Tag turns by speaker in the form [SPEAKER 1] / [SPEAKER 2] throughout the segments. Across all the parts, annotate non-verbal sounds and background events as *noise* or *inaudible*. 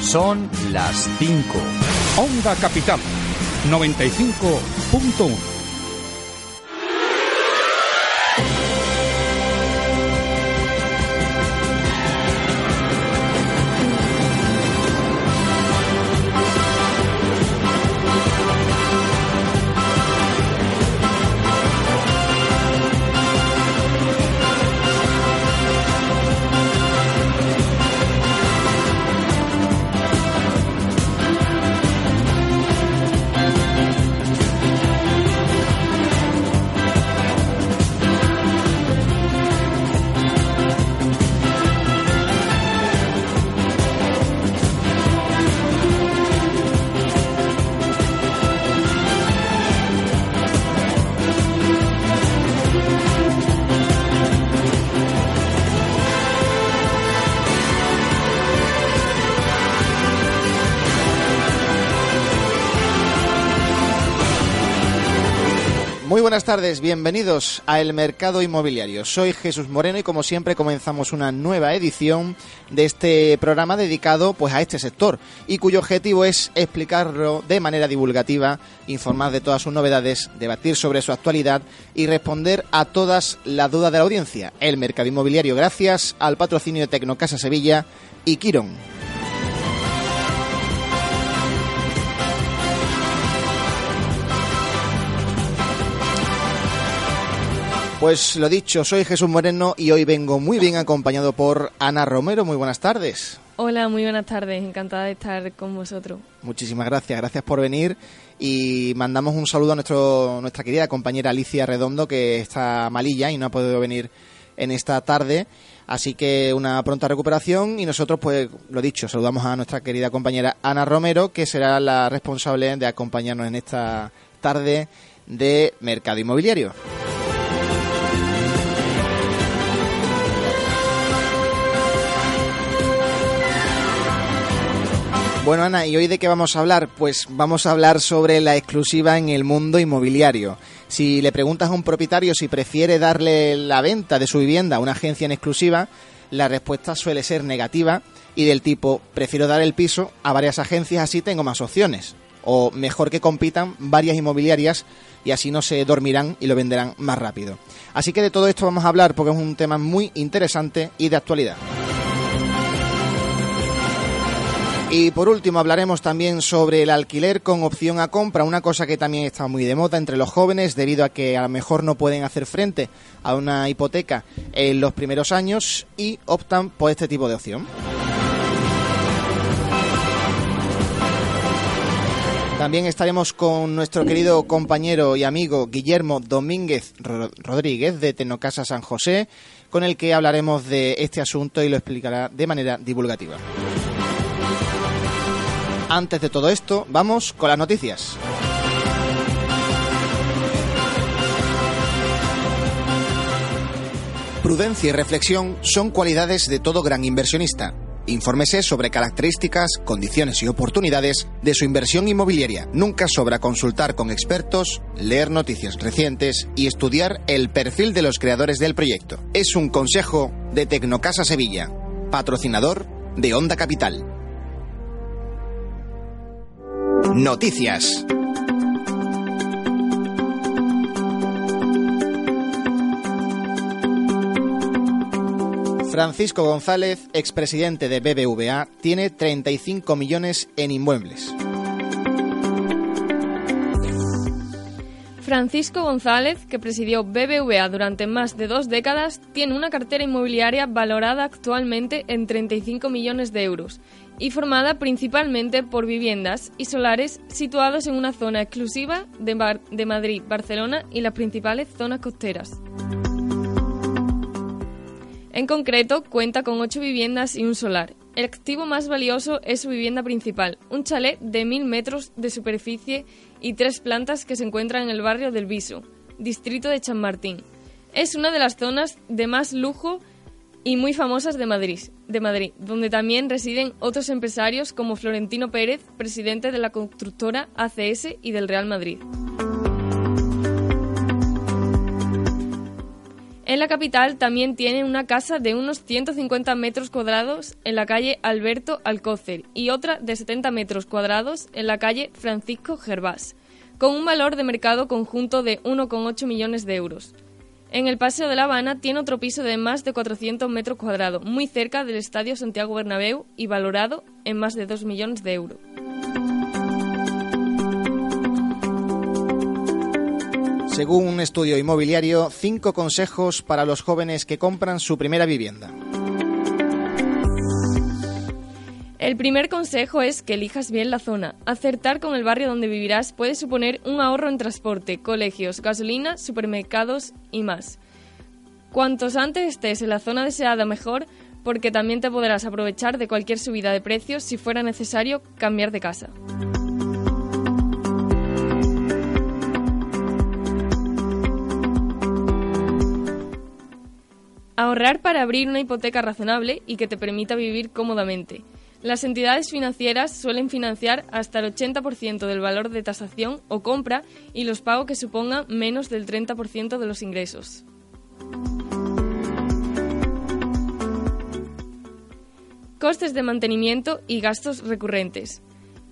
[SPEAKER 1] Son las 5.
[SPEAKER 2] Onda Capital 95.1.
[SPEAKER 3] buenas tardes, bienvenidos a El Mercado Inmobiliario. Soy Jesús Moreno y como siempre comenzamos una nueva edición de este programa dedicado pues a este sector y cuyo objetivo es explicarlo de manera divulgativa, informar de todas sus novedades, debatir sobre su actualidad y responder a todas las dudas de la audiencia. El Mercado Inmobiliario gracias al patrocinio de Tecnocasa Sevilla y Quirón. Pues lo dicho, soy Jesús Moreno y hoy vengo muy bien acompañado por Ana Romero. Muy buenas tardes.
[SPEAKER 4] Hola, muy buenas tardes. Encantada de estar con vosotros.
[SPEAKER 3] Muchísimas gracias, gracias por venir y mandamos un saludo a nuestro, nuestra querida compañera Alicia Redondo que está malilla y no ha podido venir en esta tarde. Así que una pronta recuperación y nosotros, pues lo dicho, saludamos a nuestra querida compañera Ana Romero, que será la responsable de acompañarnos en esta tarde de Mercado Inmobiliario. Bueno, Ana, ¿y hoy de qué vamos a hablar? Pues vamos a hablar sobre la exclusiva en el mundo inmobiliario. Si le preguntas a un propietario si prefiere darle la venta de su vivienda a una agencia en exclusiva, la respuesta suele ser negativa y del tipo, prefiero dar el piso a varias agencias así tengo más opciones. O mejor que compitan varias inmobiliarias y así no se dormirán y lo venderán más rápido. Así que de todo esto vamos a hablar porque es un tema muy interesante y de actualidad. Y por último hablaremos también sobre el alquiler con opción a compra, una cosa que también está muy de moda entre los jóvenes debido a que a lo mejor no pueden hacer frente a una hipoteca en los primeros años y optan por este tipo de opción. También estaremos con nuestro querido compañero y amigo Guillermo Domínguez Rodríguez de Tenocasa San José, con el que hablaremos de este asunto y lo explicará de manera divulgativa. Antes de todo esto, vamos con las noticias. Prudencia y reflexión son cualidades de todo gran inversionista. Infórmese sobre características, condiciones y oportunidades de su inversión inmobiliaria. Nunca sobra consultar con expertos, leer noticias recientes y estudiar el perfil de los creadores del proyecto. Es un consejo de Tecnocasa Sevilla, patrocinador de Onda Capital. Noticias. Francisco González, expresidente de BBVA, tiene 35 millones en inmuebles.
[SPEAKER 4] Francisco González, que presidió BBVA durante más de dos décadas, tiene una cartera inmobiliaria valorada actualmente en 35 millones de euros y formada principalmente por viviendas y solares situados en una zona exclusiva de, Madrid, Barcelona y las principales zonas costeras. En concreto, cuenta con ocho viviendas y un solar. El activo más valioso es su vivienda principal, un chalet de mil metros de superficie y tres plantas que se encuentran en el barrio del Viso, distrito de Chamartín. Es una de las zonas de más lujo y muy famosas de Madrid, de Madrid, donde también residen otros empresarios como Florentino Pérez, presidente de la constructora ACS y del Real Madrid. En la capital también tiene una casa de unos 150 metros cuadrados en la calle Alberto Alcócer y otra de 70 metros cuadrados en la calle Francisco Gervás, con un valor de mercado conjunto de 1,8 millones de euros. En el Paseo de La Habana tiene otro piso de más de 400 metros cuadrados, muy cerca del Estadio Santiago Bernabéu y valorado en más de 2 millones de euros.
[SPEAKER 3] Según un estudio inmobiliario, cinco consejos para los jóvenes que compran su primera vivienda.
[SPEAKER 4] El primer consejo es que elijas bien la zona. Acertar con el barrio donde vivirás puede suponer un ahorro en transporte, colegios, gasolina, supermercados y más. Cuantos antes estés en la zona deseada mejor, porque también te podrás aprovechar de cualquier subida de precios si fuera necesario cambiar de casa. Ahorrar para abrir una hipoteca razonable y que te permita vivir cómodamente. Las entidades financieras suelen financiar hasta el 80% del valor de tasación o compra y los pagos que supongan menos del 30% de los ingresos. Costes de mantenimiento y gastos recurrentes.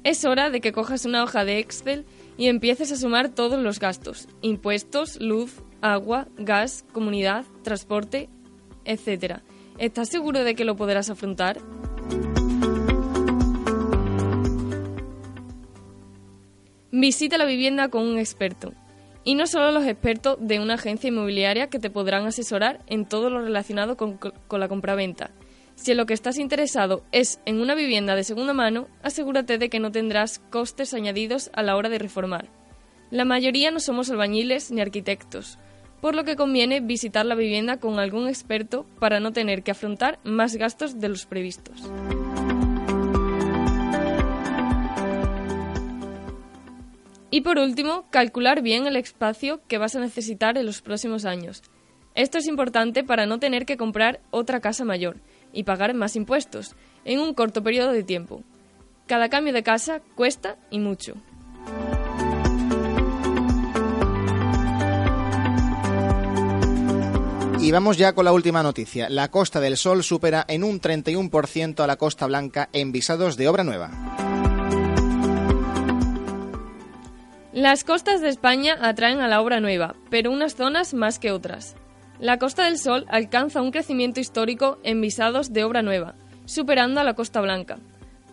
[SPEAKER 4] Es hora de que cojas una hoja de Excel y empieces a sumar todos los gastos, impuestos, luz, agua, gas, comunidad, transporte, etc. ¿Estás seguro de que lo podrás afrontar? Visita la vivienda con un experto. Y no solo los expertos de una agencia inmobiliaria que te podrán asesorar en todo lo relacionado con, con la compraventa. Si en lo que estás interesado es en una vivienda de segunda mano, asegúrate de que no tendrás costes añadidos a la hora de reformar. La mayoría no somos albañiles ni arquitectos, por lo que conviene visitar la vivienda con algún experto para no tener que afrontar más gastos de los previstos. Y por último, calcular bien el espacio que vas a necesitar en los próximos años. Esto es importante para no tener que comprar otra casa mayor y pagar más impuestos en un corto periodo de tiempo. Cada cambio de casa cuesta y mucho.
[SPEAKER 3] Y vamos ya con la última noticia. La Costa del Sol supera en un 31% a la Costa Blanca en visados de obra nueva.
[SPEAKER 4] Las costas de España atraen a la obra nueva, pero unas zonas más que otras. La Costa del Sol alcanza un crecimiento histórico en visados de obra nueva, superando a la Costa Blanca.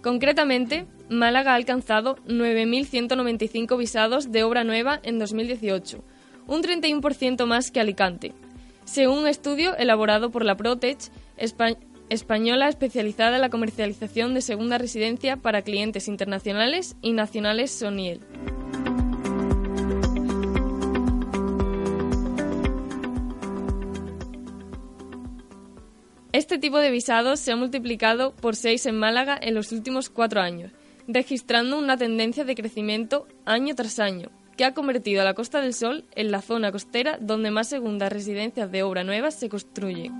[SPEAKER 4] Concretamente, Málaga ha alcanzado 9.195 visados de obra nueva en 2018, un 31% más que Alicante, según un estudio elaborado por la Protech, española especializada en la comercialización de segunda residencia para clientes internacionales y nacionales Soniel. Este tipo de visados se ha multiplicado por seis en Málaga en los últimos cuatro años, registrando una tendencia de crecimiento año tras año, que ha convertido a la Costa del Sol en la zona costera donde más segundas residencias de obra nueva se construyen.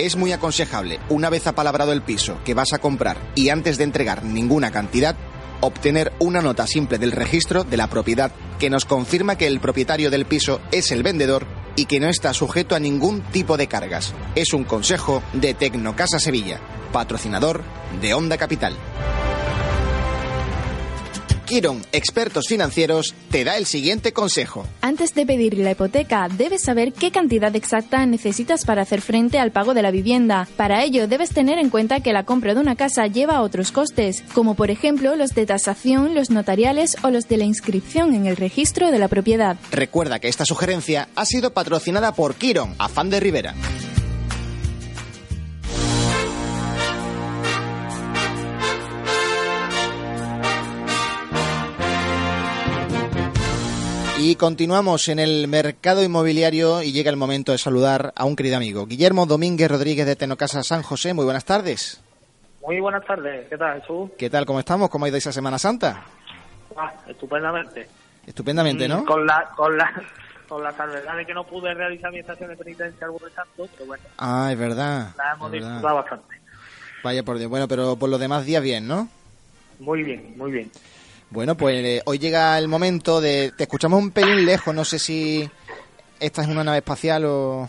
[SPEAKER 3] Es muy aconsejable, una vez apalabrado el piso que vas a comprar y antes de entregar ninguna cantidad, obtener una nota simple del registro de la propiedad que nos confirma que el propietario del piso es el vendedor y que no está sujeto a ningún tipo de cargas. Es un consejo de Tecnocasa Sevilla, patrocinador de Onda Capital. Kiron, expertos financieros, te da el siguiente consejo.
[SPEAKER 1] Antes de pedir la hipoteca, debes saber qué cantidad exacta necesitas para hacer frente al pago de la vivienda. Para ello, debes tener en cuenta que la compra de una casa lleva otros costes, como por ejemplo los de tasación, los notariales o los de la inscripción en el registro de la propiedad.
[SPEAKER 3] Recuerda que esta sugerencia ha sido patrocinada por Kiron, afán de Rivera. Y continuamos en el mercado inmobiliario y llega el momento de saludar a un querido amigo, Guillermo Domínguez Rodríguez de Tenocasa San José. Muy buenas tardes.
[SPEAKER 5] Muy buenas tardes. ¿Qué tal, Jesús?
[SPEAKER 3] ¿Qué tal? ¿Cómo estamos? ¿Cómo ha ido esa Semana Santa?
[SPEAKER 5] Ah, estupendamente.
[SPEAKER 3] Estupendamente, ¿no?
[SPEAKER 5] Mm, Con la, con la, *laughs* con la salvedad de que no pude realizar mi estación de penitencia al Santo, pero bueno,
[SPEAKER 3] Ah, es verdad.
[SPEAKER 5] la hemos disfrutado bastante.
[SPEAKER 3] Vaya por Dios. Bueno, pero por los demás días bien, ¿no?
[SPEAKER 5] Muy bien, muy bien.
[SPEAKER 3] Bueno, pues eh, hoy llega el momento de... Te escuchamos un pelín lejos, no sé si esta es una nave espacial o...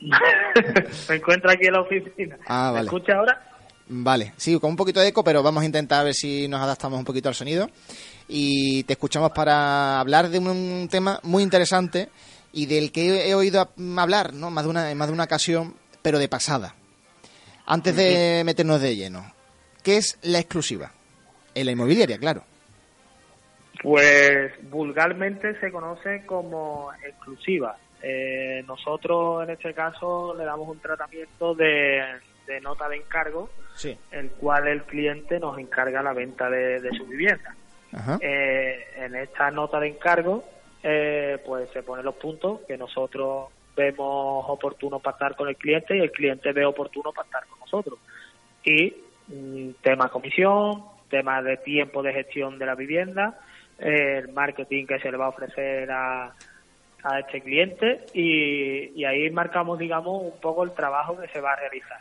[SPEAKER 3] *laughs*
[SPEAKER 5] Me encuentro aquí en la oficina.
[SPEAKER 3] Ah,
[SPEAKER 5] ¿Me
[SPEAKER 3] vale.
[SPEAKER 5] escucha ahora?
[SPEAKER 3] Vale, sí, con un poquito de eco, pero vamos a intentar a ver si nos adaptamos un poquito al sonido. Y te escuchamos para hablar de un tema muy interesante y del que he, oído a- hablar, ¿no? Más de una, más de una ocasión, pero de pasada. Antes de meternos de lleno, ¿qué es la exclusiva? En la inmobiliaria, claro.
[SPEAKER 5] Pues vulgarmente se conoce como exclusiva. Eh, nosotros en este caso le damos un tratamiento de, de nota de encargo,
[SPEAKER 3] Sí.
[SPEAKER 5] el cual el cliente nos encarga la venta de, de su vivienda.
[SPEAKER 3] Ajá.
[SPEAKER 5] Eh, en esta nota de encargo, eh, pues se ponen los puntos que nosotros vemos oportuno pactar con el cliente y el cliente ve oportuno pactar con nosotros. Y mm, tema comisión, tema de tiempo de gestión de la vivienda, el marketing que se le va a ofrecer a, a este cliente y, y ahí marcamos, digamos, un poco el trabajo que se va a realizar.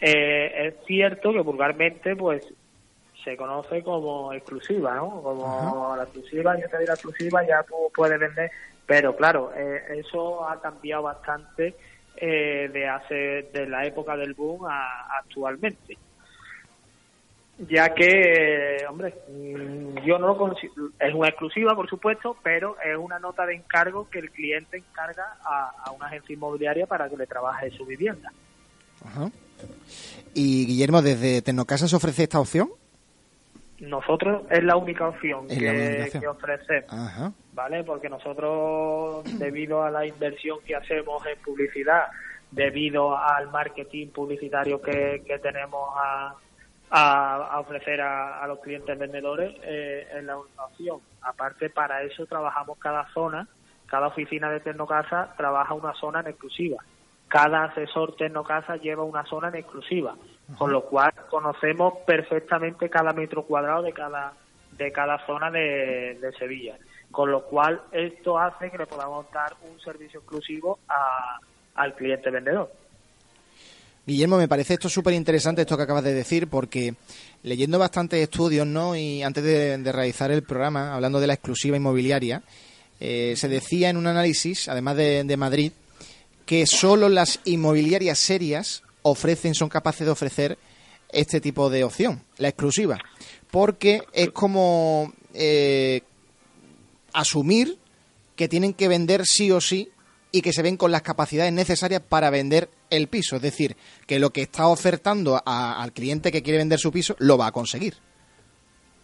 [SPEAKER 5] Eh, es cierto que vulgarmente, pues, se conoce como exclusiva, ¿no? Como la exclusiva, yo te doy la exclusiva, ya tú puedes vender, pero claro, eh, eso ha cambiado bastante eh, de hace de la época del boom a actualmente ya que, hombre, mm, yo no lo consi- es una exclusiva, por supuesto, pero es una nota de encargo que el cliente encarga a, a una agencia inmobiliaria para que le trabaje su vivienda.
[SPEAKER 3] Ajá. Y Guillermo, desde Tecnocasa se ofrece esta opción.
[SPEAKER 5] Nosotros es la única opción que,
[SPEAKER 3] la
[SPEAKER 5] que ofrecemos,
[SPEAKER 3] Ajá.
[SPEAKER 5] ¿vale? Porque nosotros, debido a la inversión que hacemos en publicidad, debido al marketing publicitario que, que tenemos a, a, ofrecer a, a los clientes vendedores, eh, es la opción. Aparte, para eso trabajamos cada zona, cada oficina de Tecnocasa trabaja una zona en exclusiva. Cada asesor Tecnocasa lleva una zona en exclusiva, con lo cual conocemos perfectamente cada metro cuadrado de cada de cada zona de, de Sevilla. Con lo cual, esto hace que le podamos dar un servicio exclusivo a- al cliente vendedor.
[SPEAKER 3] Guillermo, me parece esto súper interesante, esto que acabas de decir, porque leyendo bastantes estudios, ¿no? Y antes de, realizar el programa, hablando de la exclusiva inmobiliaria, eh, se decía en un análisis, además de, de Madrid, que solo las inmobiliarias serias ofrecen, son capaces de ofrecer este tipo de opción, la exclusiva, porque es como eh, asumir que tienen que vender sí o sí y que se ven con las capacidades necesarias para vender el piso. Es decir, que lo que está ofertando a- al cliente que quiere vender su piso lo va a conseguir.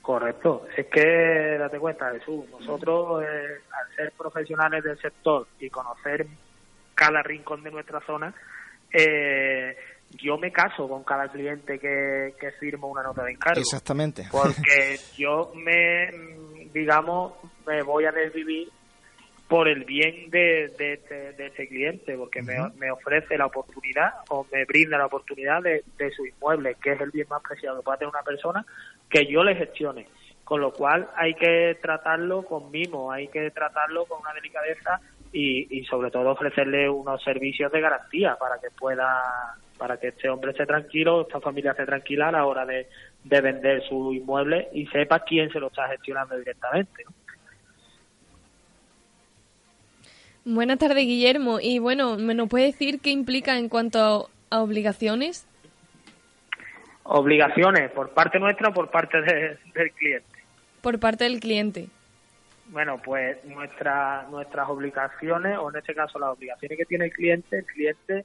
[SPEAKER 5] Correcto. Es que, date cuenta, Jesús, nosotros, eh, al ser profesionales del sector y conocer cada rincón de nuestra zona, eh, yo me caso con cada cliente que, que firma una nota de encargo.
[SPEAKER 3] Exactamente.
[SPEAKER 5] Porque *laughs* yo me, digamos, me voy a desvivir por el bien de, de, este, de este cliente, porque me, me ofrece la oportunidad o me brinda la oportunidad de, su inmueble, que es el bien más preciado que puede tener una persona, que yo le gestione. Con lo cual hay que tratarlo con mimo, hay que tratarlo con una delicadeza y, y sobre todo ofrecerle unos servicios de garantía para que pueda, para que este hombre esté tranquilo, esta familia esté tranquila a la hora de, de vender su inmueble y sepa quién se lo está gestionando directamente. ¿no?
[SPEAKER 4] Buenas tardes, Guillermo. Y bueno, ¿me nos puede decir qué implica en cuanto a, a obligaciones?
[SPEAKER 5] Obligaciones por parte nuestra o por parte de- del cliente.
[SPEAKER 4] por parte del cliente?
[SPEAKER 5] Bueno, pues nuestra, nuestras obligaciones, o en este caso las obligaciones que tiene el cliente, el cliente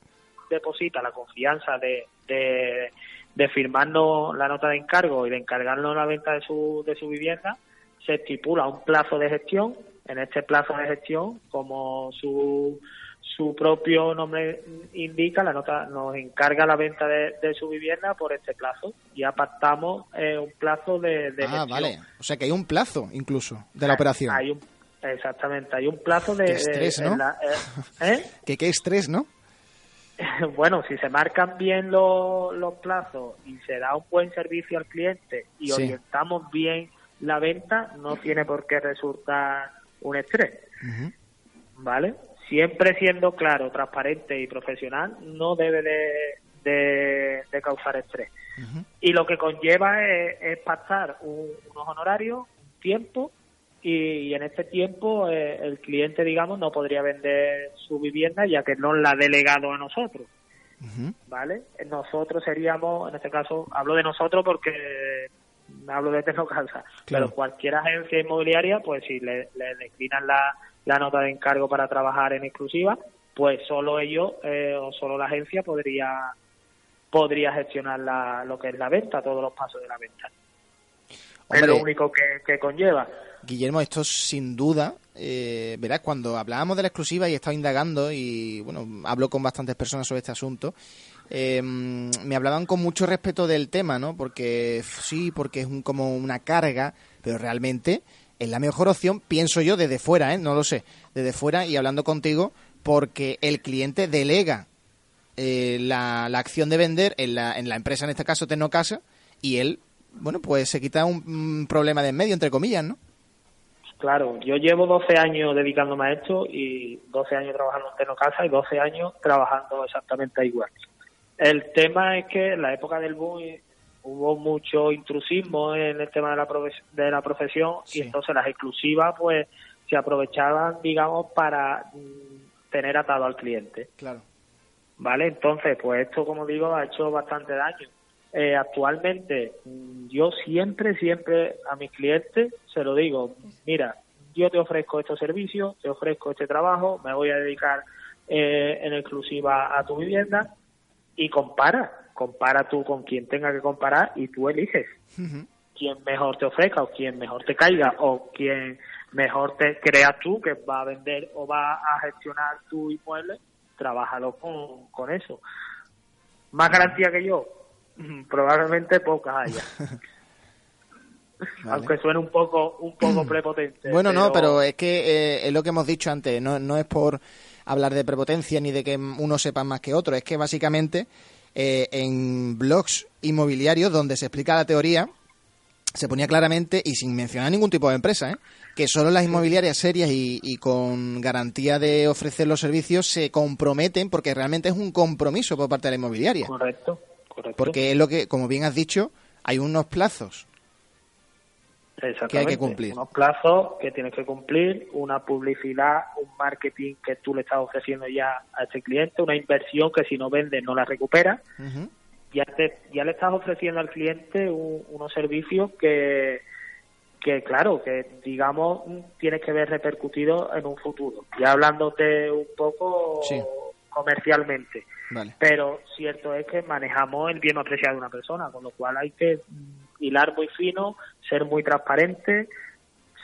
[SPEAKER 5] deposita la confianza de, de, de firmarnos la nota de encargo y de encargarnos la venta de su, de su vivienda, se estipula un plazo de gestión. En este plazo de gestión, como su, su propio nombre indica, la nota nos encarga la venta de, de su vivienda por este plazo. Ya pactamos eh, un plazo de, de
[SPEAKER 3] Ah,
[SPEAKER 5] gestión.
[SPEAKER 3] vale. O sea que hay un plazo incluso de la operación.
[SPEAKER 5] Hay un, exactamente, hay un plazo de...
[SPEAKER 3] Qué estrés,
[SPEAKER 5] de-
[SPEAKER 3] ¿no?
[SPEAKER 5] la- eh, *laughs* ¿eh?
[SPEAKER 3] Que qué estrés, ¿no? *laughs*
[SPEAKER 5] Bueno, si se marcan bien los, los plazos y se da un buen servicio al cliente y
[SPEAKER 3] Sí.
[SPEAKER 5] orientamos bien la venta, no tiene por qué resultar un estrés. ¿vale? Siempre siendo claro, transparente y profesional, no debe de, de- de causar estrés. Y lo que conlleva es, es pactar un- unos honorarios, un tiempo, y, y en este tiempo eh, el cliente, digamos, no podría vender su vivienda ya que no la ha delegado a nosotros. ¿vale? Nosotros seríamos, en este caso, hablo de nosotros porque hablo de Tecnocasa, *laughs*
[SPEAKER 3] Claro.
[SPEAKER 5] pero cualquier agencia inmobiliaria, pues si le, le declinan la, la nota de encargo para trabajar en exclusiva, pues solo ellos eh, o solo la agencia podría podría gestionar la, lo que es la venta, todos los pasos de la venta. es lo
[SPEAKER 3] Hombre.
[SPEAKER 5] único que, que conlleva.
[SPEAKER 3] Guillermo, esto sin duda, eh, verás, cuando hablábamos de la exclusiva y he estado indagando y, bueno, hablo con bastantes personas sobre este asunto, eh, me hablaban con mucho respeto del tema, ¿no? Porque sí, porque es un, como una carga, pero realmente es la mejor opción, pienso yo, desde fuera, ¿eh? No lo sé, desde fuera y hablando contigo, porque el cliente delega eh, la, la acción de vender en la, en la empresa, en este caso Tecnocasa, y él, bueno, pues se quita un, problema de en medio, entre comillas, ¿no?
[SPEAKER 5] Claro, yo llevo 12 años dedicándome a esto y 12 años trabajando en Tecnocasa y 12 años trabajando exactamente igual. El tema es que en la época del boom hubo mucho intrusismo en el tema de la, de la profesión
[SPEAKER 3] Sí.
[SPEAKER 5] y entonces las exclusivas pues se aprovechaban, digamos, para mm, tener atado al cliente.
[SPEAKER 3] Claro.
[SPEAKER 5] ¿vale? Entonces, pues esto, como digo, ha hecho bastante daño. Eh, actualmente, mm, yo siempre, siempre a mis clientes se lo digo, mira, yo te ofrezco estos servicios, te ofrezco este trabajo, me voy a dedicar eh, en exclusiva a tu vivienda y compara, compara tú con quien tenga que comparar y tú eliges
[SPEAKER 3] Ujú.
[SPEAKER 5] quién mejor te ofrezca o quién mejor te caiga o quién mejor te creas tú que va a vender o va a gestionar tu inmueble, trabájalo con, con eso. Más garantía que yo, probablemente pocas haya. *laughs*
[SPEAKER 3] Vale.
[SPEAKER 5] Aunque suene un poco un poco *clears throat* prepotente.
[SPEAKER 3] Bueno, no, pero es que eh, es lo que hemos dicho antes, no, no es por hablar de prepotencia ni de que uno sepa más que otro, es que básicamente eh, en blogs inmobiliarios donde se explica la teoría se ponía claramente y sin mencionar ningún tipo de empresa, ¿eh? que solo las inmobiliarias serias y, y con garantía de ofrecer los servicios se comprometen porque realmente es un compromiso por parte de la inmobiliaria.
[SPEAKER 5] Correcto, correcto.
[SPEAKER 3] Porque es lo que, como bien has dicho, hay unos plazos. Que hay que cumplir.
[SPEAKER 5] Unos plazos que tienes que cumplir, una publicidad, un marketing que tú le estás ofreciendo ya a este cliente, una inversión que si no vende no la recupera.
[SPEAKER 3] Ujú.
[SPEAKER 5] Ya, te, ya le estás ofreciendo al cliente un- unos servicios que, que, claro, que digamos tienes que ver repercutido en un futuro. Ya hablándote un poco
[SPEAKER 3] Sí.
[SPEAKER 5] comercialmente.
[SPEAKER 3] Vale.
[SPEAKER 5] Pero cierto es que manejamos el bien apreciado de una persona, con lo cual hay que hilar muy fino, ser muy transparente,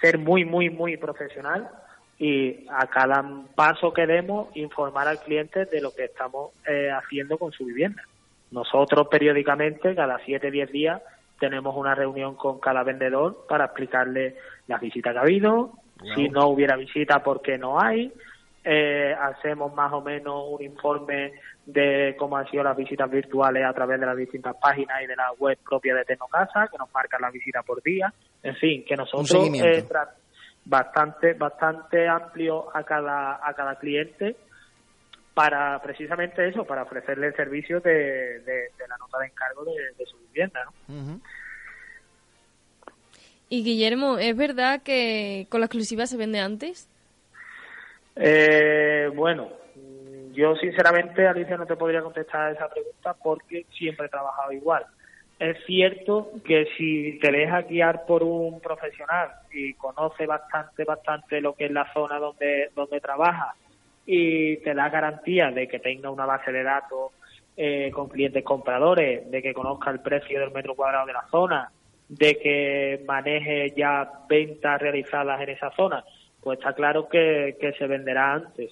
[SPEAKER 5] ser muy, muy, muy profesional y a cada paso que demos informar al cliente de lo que estamos eh, haciendo con su vivienda. Nosotros periódicamente, cada 7, 10 días, tenemos una reunión con cada vendedor para explicarle las visitas que ha habido, si no hubiera visita, por qué no hay, eh, hacemos más o menos un informe de cómo han sido las visitas virtuales a través de las distintas páginas y de la web propia de Tecnocasa, que nos marcan las visitas por día. En fin, que nosotros eh, bastante bastante amplio a cada a cada cliente para precisamente eso, para ofrecerle el servicio de, de- de la nota de encargo de, de su vivienda. ¿no?
[SPEAKER 4] Y Guillermo, ¿es verdad que con la exclusiva se vende antes?
[SPEAKER 5] Eh, bueno, yo sinceramente, Alicia, no te podría contestar esa pregunta porque siempre he trabajado igual. es cierto que si te dejas guiar por un profesional y conoce bastante, bastante lo que es la zona donde, donde trabaja y te da garantía de que tenga una base de datos eh, con clientes compradores, de que conozca el precio del metro cuadrado de la zona, de que maneje ya ventas realizadas en esa zona, pues está claro que, que se venderá antes.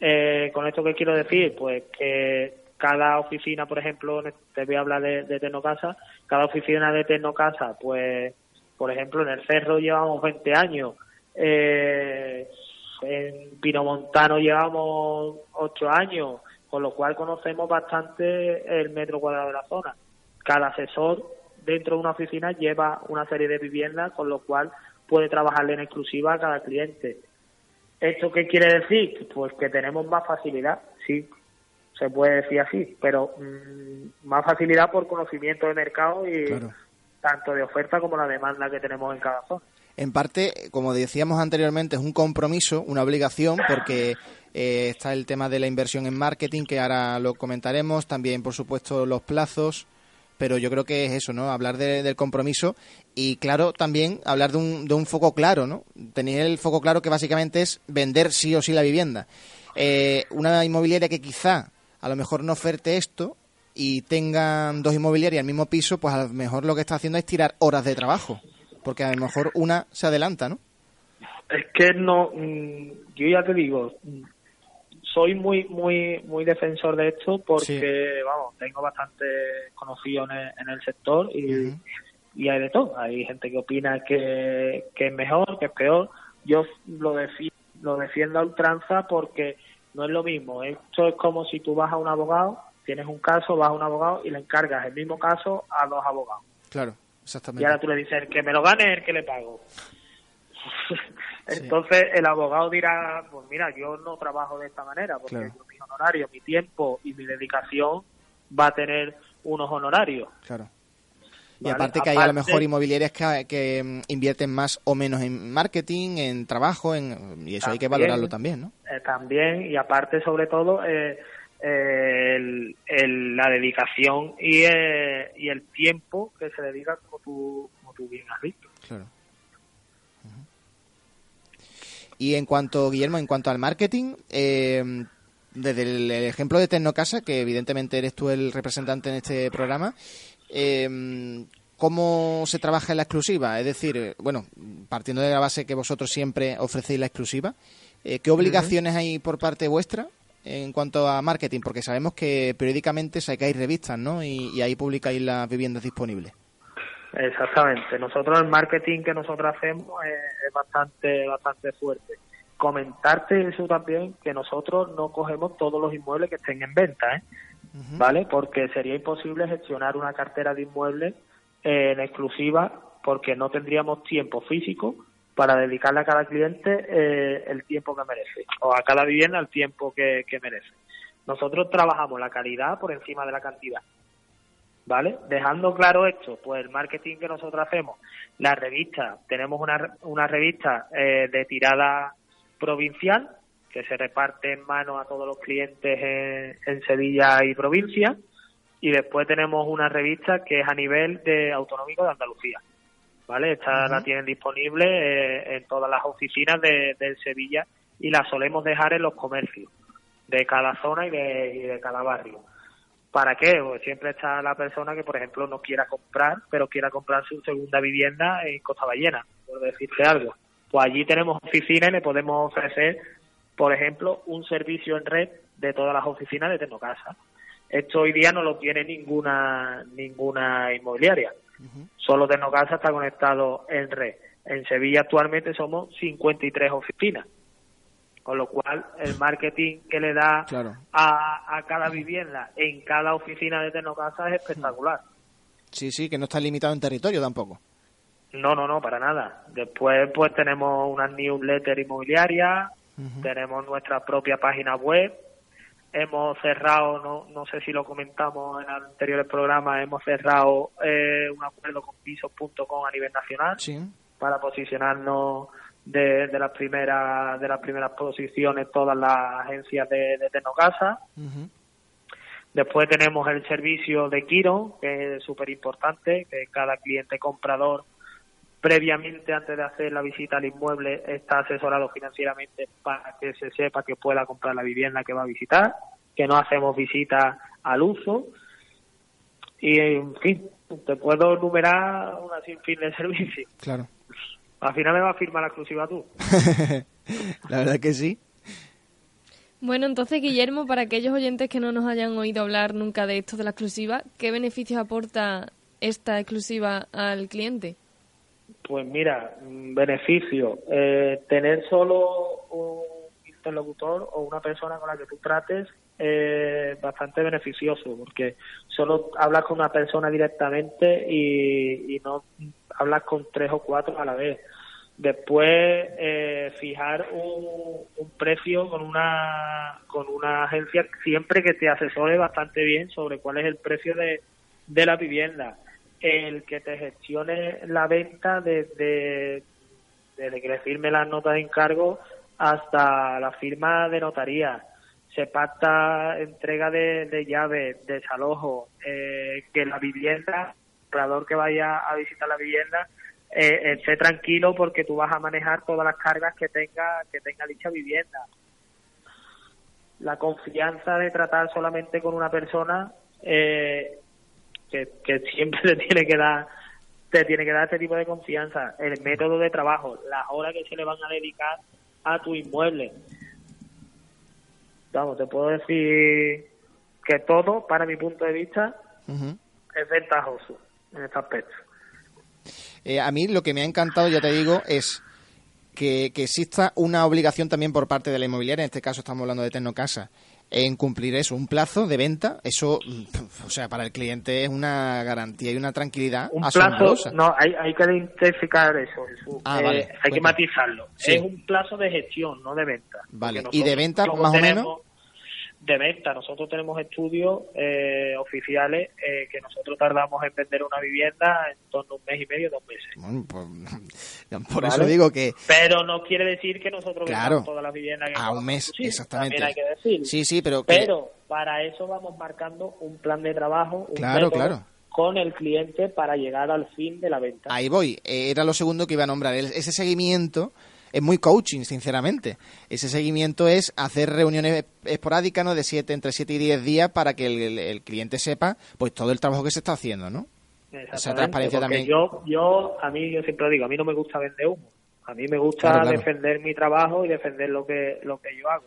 [SPEAKER 5] Eh, con esto que quiero decir, pues que cada oficina, por ejemplo, te voy a hablar de, de cada oficina de Tecnocasa, pues, por ejemplo, en el Cerro llevamos 20 años, eh, en Pinomontano llevamos 8 años, con lo cual conocemos bastante el metro cuadrado de la zona. Cada asesor dentro de una oficina lleva una serie de viviendas, con lo cual puede trabajarle en exclusiva a cada cliente. ¿Esto qué quiere decir? Pues que tenemos más facilidad, sí, se puede decir así, pero mm, más facilidad por conocimiento de mercado y tanto de oferta como la demanda que tenemos en cada zona.
[SPEAKER 3] En parte, como decíamos anteriormente, es un compromiso, una obligación, porque eh, está el tema de la inversión en marketing, que ahora lo comentaremos, también, por supuesto, los plazos, pero yo creo que es eso, ¿no? Hablar del compromiso y, claro, también hablar de un, de un foco claro, ¿no? Tener el foco claro que básicamente es vender sí o sí la vivienda. Eh, una inmobiliaria que quizá a lo mejor no oferte esto y tengan dos inmobiliarias al mismo piso, pues a lo mejor lo que está haciendo es tirar horas de trabajo, porque a lo mejor una se adelanta, ¿no?
[SPEAKER 5] Es que no, mm, yo ya te digo, soy muy muy muy defensor de esto porque, vamos, tengo bastante conocido en el, sector y, y hay de todo. Hay gente que opina que, que es mejor, que es peor. Yo lo, defiendo, lo defiendo a ultranza porque no es lo mismo. Esto es como si tú vas a un abogado, tienes un caso, vas a un abogado y le encargas el mismo caso a dos abogados.
[SPEAKER 3] Claro, exactamente.
[SPEAKER 5] Y ahora tú le dices, que me lo gane, el que le pago. *laughs* Entonces el abogado dirá, pues mira, yo no trabajo de esta manera, porque mi honorario, mi tiempo y mi dedicación va a tener unos honorarios.
[SPEAKER 3] Claro. Y aparte que hay a lo mejor inmobiliarias que, mm, invierten más o menos en marketing, en trabajo, en, y eso hay que valorarlo también, ¿no?
[SPEAKER 5] Eh, también, y aparte sobre todo eh, la dedicación y, eh, y el tiempo que se dedica como tú, como tú bien has visto. Claro.
[SPEAKER 3] Y en cuanto, Guillermo, en cuanto al marketing, desde el, ejemplo de Tecnocasa, que evidentemente eres tú el representante en este programa, eh, ¿cómo se trabaja en la exclusiva? Es decir, bueno, partiendo de la base que vosotros siempre ofrecéis la exclusiva, eh, ¿qué obligaciones hay por parte vuestra en cuanto a marketing? Porque sabemos que periódicamente sacáis revistas, ¿no? Y, ahí publicáis las viviendas disponibles.
[SPEAKER 5] Exactamente. Nosotros el marketing que nosotros hacemos es, bastante bastante fuerte. Comentarte eso también que nosotros no cogemos todos los inmuebles que estén en venta, ¿eh? ¿vale? Porque sería imposible gestionar una cartera de inmuebles eh, en exclusiva porque no tendríamos tiempo físico para dedicarle a cada cliente eh, el tiempo que merece o a cada vivienda el tiempo que, merece. Nosotros trabajamos la calidad por encima de la cantidad. ¿Vale? Dejando claro esto, pues el marketing que nosotros hacemos, la revista, tenemos una, una revista eh, de tirada provincial que se reparte en mano a todos los clientes en, Sevilla y provincia. Y después tenemos una revista que es a nivel de autonómico de Andalucía. ¿Vale? Esta la tienen disponible eh, en todas las oficinas de, Sevilla y la solemos dejar en los comercios de cada zona y de, cada barrio. ¿Para qué? Pues siempre está la persona que, por ejemplo, no quiera comprar, pero quiera comprar su segunda vivienda en Costa Ballena, por decirte algo. Pues allí tenemos oficinas y le podemos ofrecer por ejemplo, un servicio en red de todas las oficinas de Tecnocasa. Esto hoy día no lo tiene ninguna ninguna inmobiliaria. Solo Tecnocasa está conectado en red. En Sevilla actualmente somos 53 oficinas. Con lo cual, el marketing que le da a, cada vivienda en cada oficina de Tecnocasa es espectacular.
[SPEAKER 3] Sí, sí, que no está limitado en territorio tampoco.
[SPEAKER 5] No, no, no, para nada. Después, pues tenemos una newsletter inmobiliaria, tenemos nuestra propia página web. Hemos cerrado, no, no sé si lo comentamos en anteriores programas, hemos cerrado eh, un acuerdo con pisos.com a nivel nacional para posicionarnos de, de las primeras de las primeras posiciones todas las agencias de, de Tecnocasa. Después tenemos el servicio de Kiro, que es súper importante, que cada cliente comprador previamente antes de hacer la visita al inmueble está asesorado financieramente para que se sepa que pueda comprar la vivienda que va a visitar, que no hacemos visitas al uso y en fin, te puedo enumerar una sinfín de *laughs* servicios.
[SPEAKER 3] Claro.
[SPEAKER 5] Al final me va a firmar la exclusiva tú. *laughs*
[SPEAKER 3] la verdad que sí.
[SPEAKER 4] Bueno, entonces, Guillermo, para aquellos oyentes que no nos hayan oído hablar nunca de esto de la exclusiva, ¿qué beneficios aporta esta exclusiva al cliente?
[SPEAKER 5] Pues mira, beneficio, eh, tener solo un interlocutor o una persona con la que tú trates es bastante beneficioso porque solo hablas con una persona directamente y, no hablas con tres o cuatro a la vez. Después, eh, fijar un, un, precio con una, con una agencia siempre que te asesore bastante bien sobre cuál es el precio de, de la vivienda. El que te gestione la venta desde, desde que le firme la nota de encargo hasta la firma de notaría. Se pacta entrega de, de llaves, desalojo, eh, que la vivienda, el comprador que vaya a visitar la vivienda, eh, esté tranquilo porque tú vas a manejar todas las cargas que tenga que tenga dicha vivienda. La confianza de tratar solamente con una persona eh, que, que siempre *laughs* te tiene que dar te tiene que dar este tipo de confianza. El método de trabajo las horas que se le van a dedicar a tu inmueble vamos te puedo decir que todo para mi punto de vista uh -huh. es ventajoso en este aspecto.
[SPEAKER 3] Eh, a mí lo que me ha encantado, ya te digo, es que, que, exista una obligación también por parte de la inmobiliaria, en este caso estamos hablando de Tecnocasa, en cumplir eso, un plazo de venta, eso, o sea, para el cliente es una garantía y una tranquilidad
[SPEAKER 5] un
[SPEAKER 3] asombrosa.
[SPEAKER 5] Plazo, no, hay, hay que identificar eso, Jesús.
[SPEAKER 3] Ah,
[SPEAKER 5] eh,
[SPEAKER 3] vale,
[SPEAKER 5] hay
[SPEAKER 3] cuenta.
[SPEAKER 5] que matizarlo.
[SPEAKER 3] Sí.
[SPEAKER 5] Es un plazo de gestión, no de venta.
[SPEAKER 3] Vale, ¿y de venta más o menos?
[SPEAKER 5] De venta, nosotros tenemos estudios eh, oficiales eh, que nosotros tardamos en vender una vivienda en torno a un mes y medio, dos meses.
[SPEAKER 3] Bueno, pues, *laughs* por
[SPEAKER 5] Vale.
[SPEAKER 3] eso digo que
[SPEAKER 5] Pero no quiere decir que nosotros
[SPEAKER 3] Claro.
[SPEAKER 5] vendamos todas las viviendas que
[SPEAKER 3] a un mes,
[SPEAKER 5] producir,
[SPEAKER 3] exactamente.
[SPEAKER 5] También hay que decir.
[SPEAKER 3] Sí, sí, pero... que-
[SPEAKER 5] Pero para eso vamos marcando un plan de trabajo, un
[SPEAKER 3] Claro,
[SPEAKER 5] método
[SPEAKER 3] claro.
[SPEAKER 5] con el cliente para llegar al fin de la venta.
[SPEAKER 3] Ahí voy, era lo segundo que iba a nombrar. Ese seguimiento es muy coaching, sinceramente. Ese seguimiento es hacer reuniones esporádicas, ¿no? De siete, entre 7 y 10 días para que el, el- el cliente sepa pues todo el trabajo que se está haciendo, ¿no? Esa transparencia también.
[SPEAKER 5] Yo, yo, a mí, yo siempre digo, a mí no me gusta vender humo. A mí me gusta
[SPEAKER 3] Claro, claro.
[SPEAKER 5] defender mi trabajo y defender lo que, lo que yo hago.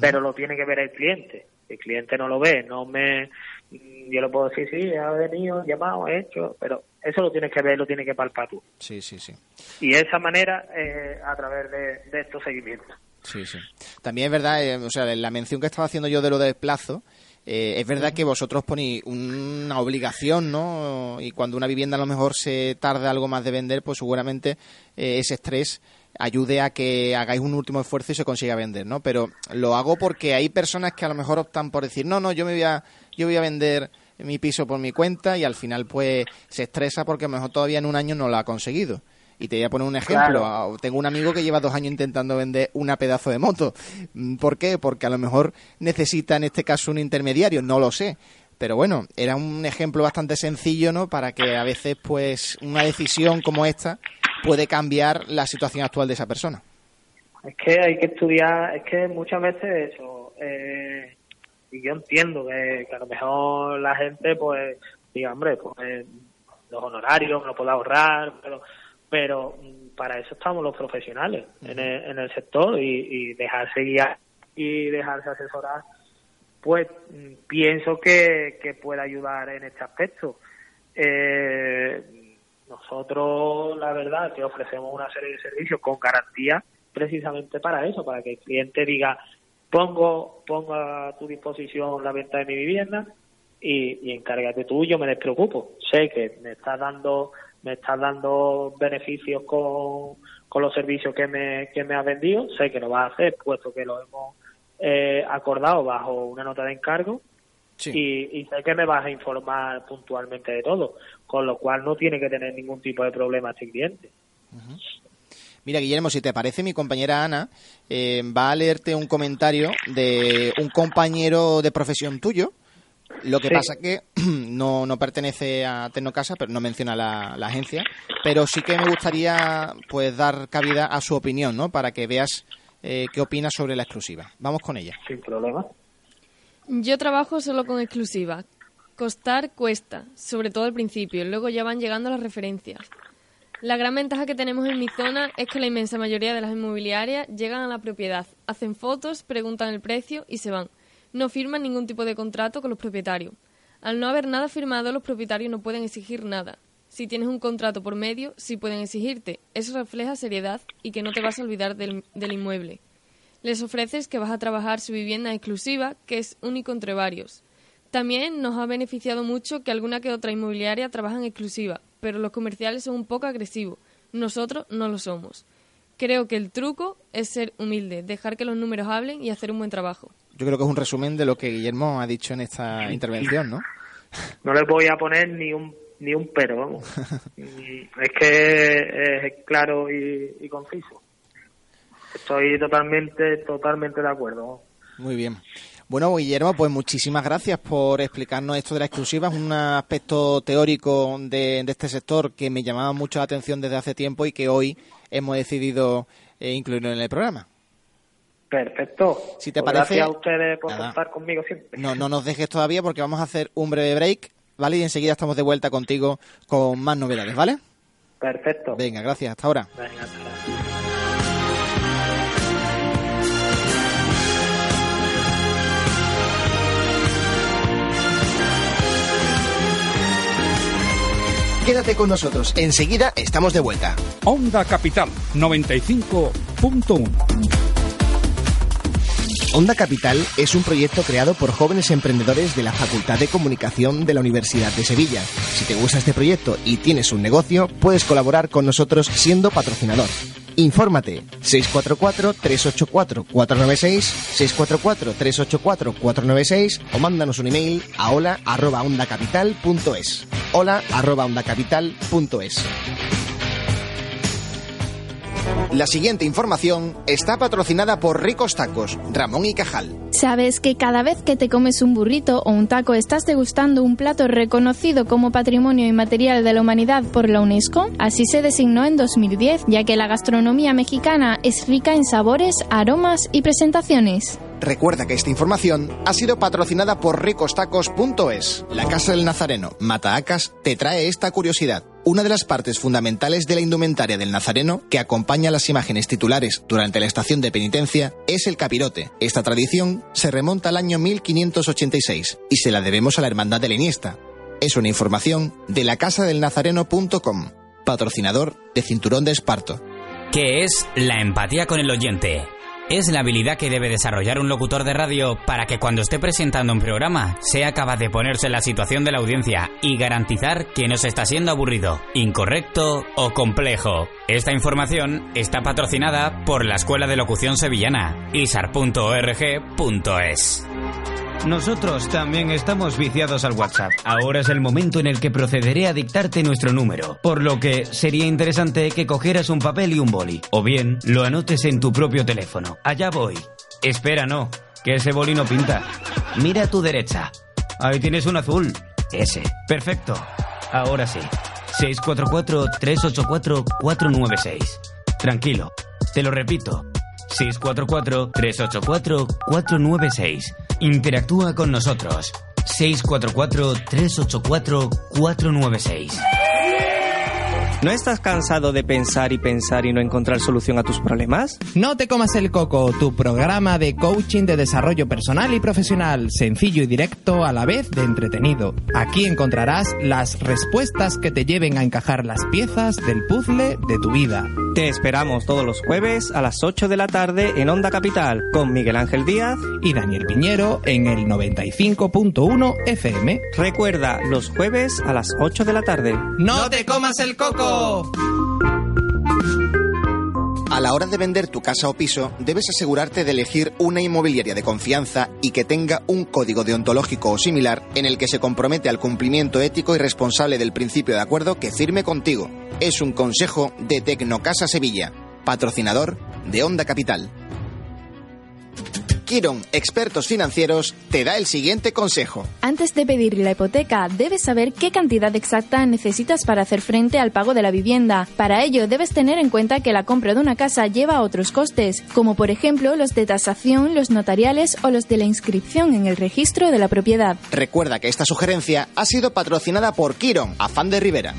[SPEAKER 5] Pero lo tiene que ver el cliente. El cliente no lo ve, no me, yo le puedo decir, sí, ha venido, llamado, he hecho, pero eso lo tienes que ver, lo tienes que palpar tú.
[SPEAKER 3] Sí, sí, sí.
[SPEAKER 5] Y de esa manera, eh, a través de, de estos seguimientos.
[SPEAKER 3] Sí, sí. También es verdad, eh, o sea, la mención que estaba haciendo yo de lo del plazo, eh, es verdad que vosotros ponéis una obligación, ¿no? Y cuando una vivienda a lo mejor se tarda algo más de vender, pues seguramente eh, ese estrés ayude a que hagáis un último esfuerzo y se consiga vender, ¿no? Pero lo hago porque hay personas que a lo mejor optan por decir, no, no, yo me voy a, yo voy a vender mi piso por mi cuenta y al final pues se estresa porque a lo mejor todavía en un año no lo ha conseguido. Y te voy a poner un ejemplo.
[SPEAKER 5] Claro.
[SPEAKER 3] Ah, Tengo un amigo que lleva dos años intentando vender una pedazo de moto. Mm, ¿Por qué? Porque a lo mejor necesita en este caso un intermediario, no lo sé. Pero bueno, era un ejemplo bastante sencillo, ¿no? Para que a veces, pues, una decisión como esta puede cambiar la situación actual de esa persona.
[SPEAKER 5] Es que hay que estudiar, es que muchas veces eso, eh, y yo entiendo que, que a lo mejor la gente pues diga, hombre, pues los honorarios me lo puedo ahorrar, pero, pero mm, para eso estamos los profesionales en, el, en el sector y, y dejarse guiar y dejarse asesorar, pues mm, pienso que, que puede ayudar en este aspecto. Eh, nosotros, la verdad, que ofrecemos una serie de servicios con garantía precisamente para eso, para que el cliente diga, pongo, pongo a tu disposición la venta de mi vivienda y, y encárgate tú, yo me despreocupo. Sé que me estás dando, me estás dando beneficios con, con los servicios que me, que me has vendido, sé que lo vas a hacer, puesto que lo hemos eh, acordado bajo una nota de encargo
[SPEAKER 3] Sí.
[SPEAKER 5] y, y sé que me vas a informar puntualmente de todo, con lo cual no tiene que tener ningún tipo de problema este cliente.
[SPEAKER 3] Mira, Guillermo, si te parece, mi compañera Ana eh, va a leerte un comentario de un compañero de profesión tuyo
[SPEAKER 6] Lo que
[SPEAKER 5] Sí.
[SPEAKER 6] pasa que *clears throat* no, no pertenece a Tecnocasa, pero no menciona la, la agencia. Pero sí que me gustaría pues dar cabida a su opinión, ¿no? Para que veas eh, qué opina sobre la exclusiva. Vamos con ella.
[SPEAKER 5] Sin problema.
[SPEAKER 4] Yo trabajo solo con exclusiva. Costar cuesta, sobre todo al principio, luego ya van llegando las referencias. La gran ventaja que tenemos en mi zona es que la inmensa mayoría de las inmobiliarias llegan a la propiedad, hacen fotos, preguntan el precio y se van. No firman ningún tipo de contrato con los propietarios. Al no haber nada firmado, los propietarios no pueden exigir nada. Si tienes un contrato por medio, sí pueden exigirte. Eso refleja seriedad y que no te vas a olvidar del, inmueble. Les ofreces que vas a trabajar su vivienda exclusiva, que es único entre varios. También nos ha beneficiado mucho que alguna que otra inmobiliaria trabaja en exclusiva, pero los comerciales son un poco agresivos. Nosotros no lo somos. Creo que el truco es ser humilde, dejar que los números hablen y hacer un buen trabajo.
[SPEAKER 6] Yo creo que es un resumen de lo que Guillermo ha dicho en esta intervención, ¿no?
[SPEAKER 5] No le voy a poner ni un ni un pero, vamos. *laughs* Es que es claro y, y conciso. Estoy totalmente, totalmente de acuerdo.
[SPEAKER 6] Muy bien. Bueno, Guillermo, pues muchísimas gracias por explicarnos esto de la exclusiva. Es un aspecto teórico de, de este sector que me llamaba mucho la atención desde hace tiempo y que hoy hemos decidido eh, incluirlo en el programa.
[SPEAKER 5] Perfecto.
[SPEAKER 6] Si te
[SPEAKER 5] Pues
[SPEAKER 6] parece-
[SPEAKER 5] Gracias a ustedes por
[SPEAKER 6] Nada.
[SPEAKER 5] contar conmigo siempre.
[SPEAKER 6] No, no nos dejes todavía porque vamos a hacer un breve break, ¿vale? Y enseguida estamos de vuelta contigo con más novedades, ¿vale?
[SPEAKER 5] Perfecto.
[SPEAKER 6] Venga, gracias. Hasta ahora.
[SPEAKER 5] Venga, hasta ahora.
[SPEAKER 3] Quédate con nosotros, enseguida estamos de vuelta.
[SPEAKER 2] Onda Capital 95.1.
[SPEAKER 3] Onda Capital es un proyecto creado por jóvenes emprendedores de la Facultad de Comunicación de la Universidad de Sevilla. Si te gusta este proyecto y tienes un negocio, puedes colaborar con nosotros siendo patrocinador. Infórmate 644-384-496, 644-384-496 o mándanos un email a hola.ondacapital.es. hola.ondacapital.es. La siguiente información está patrocinada por Ricos Tacos, Ramón y Cajal.
[SPEAKER 1] ¿Sabes que cada vez que te comes un burrito o un taco estás degustando un plato reconocido como Patrimonio Inmaterial de la Humanidad por la UNESCO? Así se designó en 2010, ya que la gastronomía mexicana es rica en sabores, aromas y presentaciones.
[SPEAKER 3] Recuerda que esta información ha sido patrocinada por ricostacos.es. La Casa del Nazareno, Mataacas, te trae esta curiosidad. Una de las partes fundamentales de la indumentaria del Nazareno, que acompaña las imágenes titulares durante la estación de penitencia, es el capirote. Esta tradición se remonta al año 1586 y se la debemos a la Hermandad de la Iniesta. Es una información de la casadelnazareno.com, patrocinador de Cinturón de Esparto.
[SPEAKER 7] ¿Qué es la empatía con el oyente? Es la habilidad que debe desarrollar un locutor de radio para que cuando esté presentando un programa sea capaz de ponerse en la situación de la audiencia y garantizar que no se está siendo aburrido, incorrecto o complejo. Esta información está patrocinada por la Escuela de Locución Sevillana, isar.org.es.
[SPEAKER 8] Nosotros también estamos viciados al WhatsApp. Ahora es el momento en el que procederé a dictarte nuestro número, por lo que sería interesante que cogieras un papel y un boli, o bien lo anotes en tu propio teléfono. Allá voy. Espera, no, que ese boli no pinta. Mira a tu derecha. Ahí tienes un azul. Ese. Perfecto. Ahora sí. 644-384-496. Tranquilo. Te lo repito. 644-384-496. Interactúa con nosotros. 644-384-496.
[SPEAKER 9] ¿No estás cansado de pensar y pensar y no encontrar solución a tus problemas?
[SPEAKER 10] No te comas el coco, tu programa de coaching de desarrollo personal y profesional, sencillo y directo a la vez de entretenido. Aquí encontrarás las respuestas que te lleven a encajar las piezas del puzzle de tu vida.
[SPEAKER 9] Te esperamos todos los jueves a las 8 de la tarde en Onda Capital con Miguel Ángel Díaz
[SPEAKER 10] Y Daniel Piñero en el 95.1 FM.
[SPEAKER 9] Recuerda, los jueves a las 8 de la tarde.
[SPEAKER 10] ¡No te comas el coco!
[SPEAKER 3] A la hora de vender tu casa o piso, debes asegurarte de elegir una inmobiliaria de confianza y que tenga un código deontológico o similar en el que se compromete al cumplimiento ético y responsable del principio de acuerdo que firme contigo. Es un consejo de Tecnocasa Sevilla, patrocinador de Onda Capital.
[SPEAKER 11] Kiron, expertos financieros, te da el siguiente consejo.
[SPEAKER 1] Antes de pedir la hipoteca, debes saber qué cantidad exacta necesitas para hacer frente al pago de la vivienda. Para ello, debes tener en cuenta que la compra de una casa lleva otros costes, como por ejemplo los de tasación, los notariales o los de la inscripción en el registro de la propiedad.
[SPEAKER 11] Recuerda que esta sugerencia ha sido patrocinada por Kiron, afán de Rivera.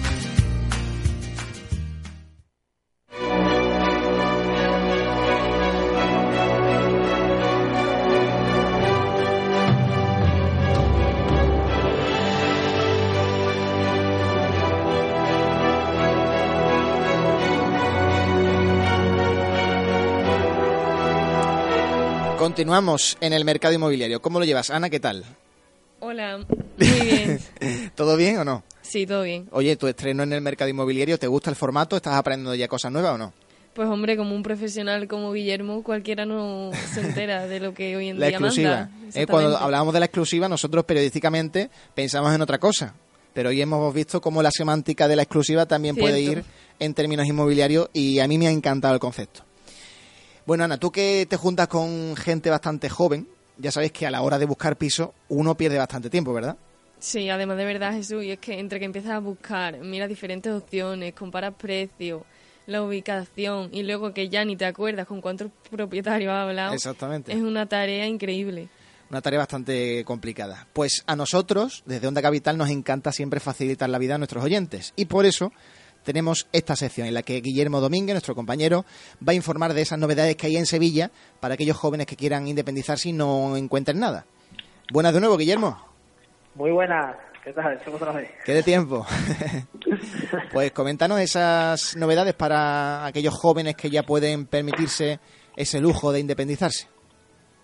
[SPEAKER 3] Continuamos en el mercado inmobiliario. ¿Cómo lo llevas, Ana? ¿Qué tal?
[SPEAKER 4] Hola, muy bien. *laughs*
[SPEAKER 3] ¿Todo bien o no?
[SPEAKER 4] Sí, todo bien.
[SPEAKER 3] Oye, tu estreno en el mercado inmobiliario, ¿te gusta el formato? ¿Estás aprendiendo ya cosas nuevas o no?
[SPEAKER 4] Pues hombre, como un profesional como Guillermo, cualquiera no se entera de lo que hoy en
[SPEAKER 3] La
[SPEAKER 4] día
[SPEAKER 3] exclusiva.
[SPEAKER 4] manda.
[SPEAKER 3] Eh, cuando hablábamos de la exclusiva, nosotros periodísticamente pensamos en otra cosa. Pero hoy hemos visto cómo la semántica de la exclusiva también puede ir en términos inmobiliarios y a mí me ha encantado el concepto. Bueno, Ana, tú que te juntas con gente bastante joven, ya sabes que a la hora de buscar piso uno pierde bastante tiempo, ¿verdad?
[SPEAKER 4] Sí, además de verdad, Jesús, y es que entre que empiezas a buscar, miras diferentes opciones, comparas precios, la ubicación y luego que ya ni te acuerdas con cuántos propietarios has hablado,
[SPEAKER 3] Exactamente.
[SPEAKER 4] es una tarea increíble.
[SPEAKER 3] Una tarea bastante complicada. Pues a nosotros, desde Onda Capital, nos encanta siempre facilitar la vida a nuestros oyentes. Y por eso tenemos esta sección en la que Guillermo Domínguez, nuestro compañero, va a informar de esas novedades que hay en Sevilla para aquellos jóvenes que quieran independizarse y no encuentren nada. Buenas de nuevo, Guillermo.
[SPEAKER 5] Muy buenas. ¿Qué tal? Estamos otra vez.
[SPEAKER 3] ¿Qué de tiempo? *laughs* pues coméntanos esas novedades para aquellos jóvenes que ya pueden permitirse ese lujo de independizarse.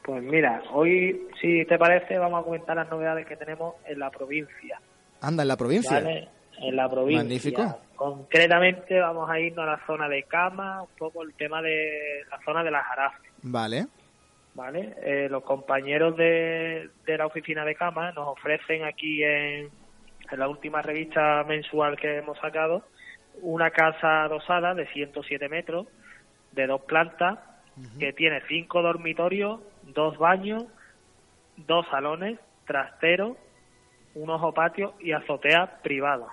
[SPEAKER 5] Pues mira, hoy, si te parece, vamos a comentar las novedades que tenemos en la provincia.
[SPEAKER 3] Anda, en la provincia.
[SPEAKER 5] ¿vale? En la provincia.
[SPEAKER 3] Magnífico.
[SPEAKER 5] Concretamente vamos a irnos a la zona de Cama, un poco el tema de la zona de las Jarafes.
[SPEAKER 3] Vale.
[SPEAKER 5] ¿vale? Eh, los compañeros de, de la oficina de Cama nos ofrecen aquí en, en la última revista mensual que hemos sacado una casa adosada de 107 metros, de dos plantas, que tiene cinco dormitorios, dos baños, dos salones, trastero, un ojo patio y azotea privada,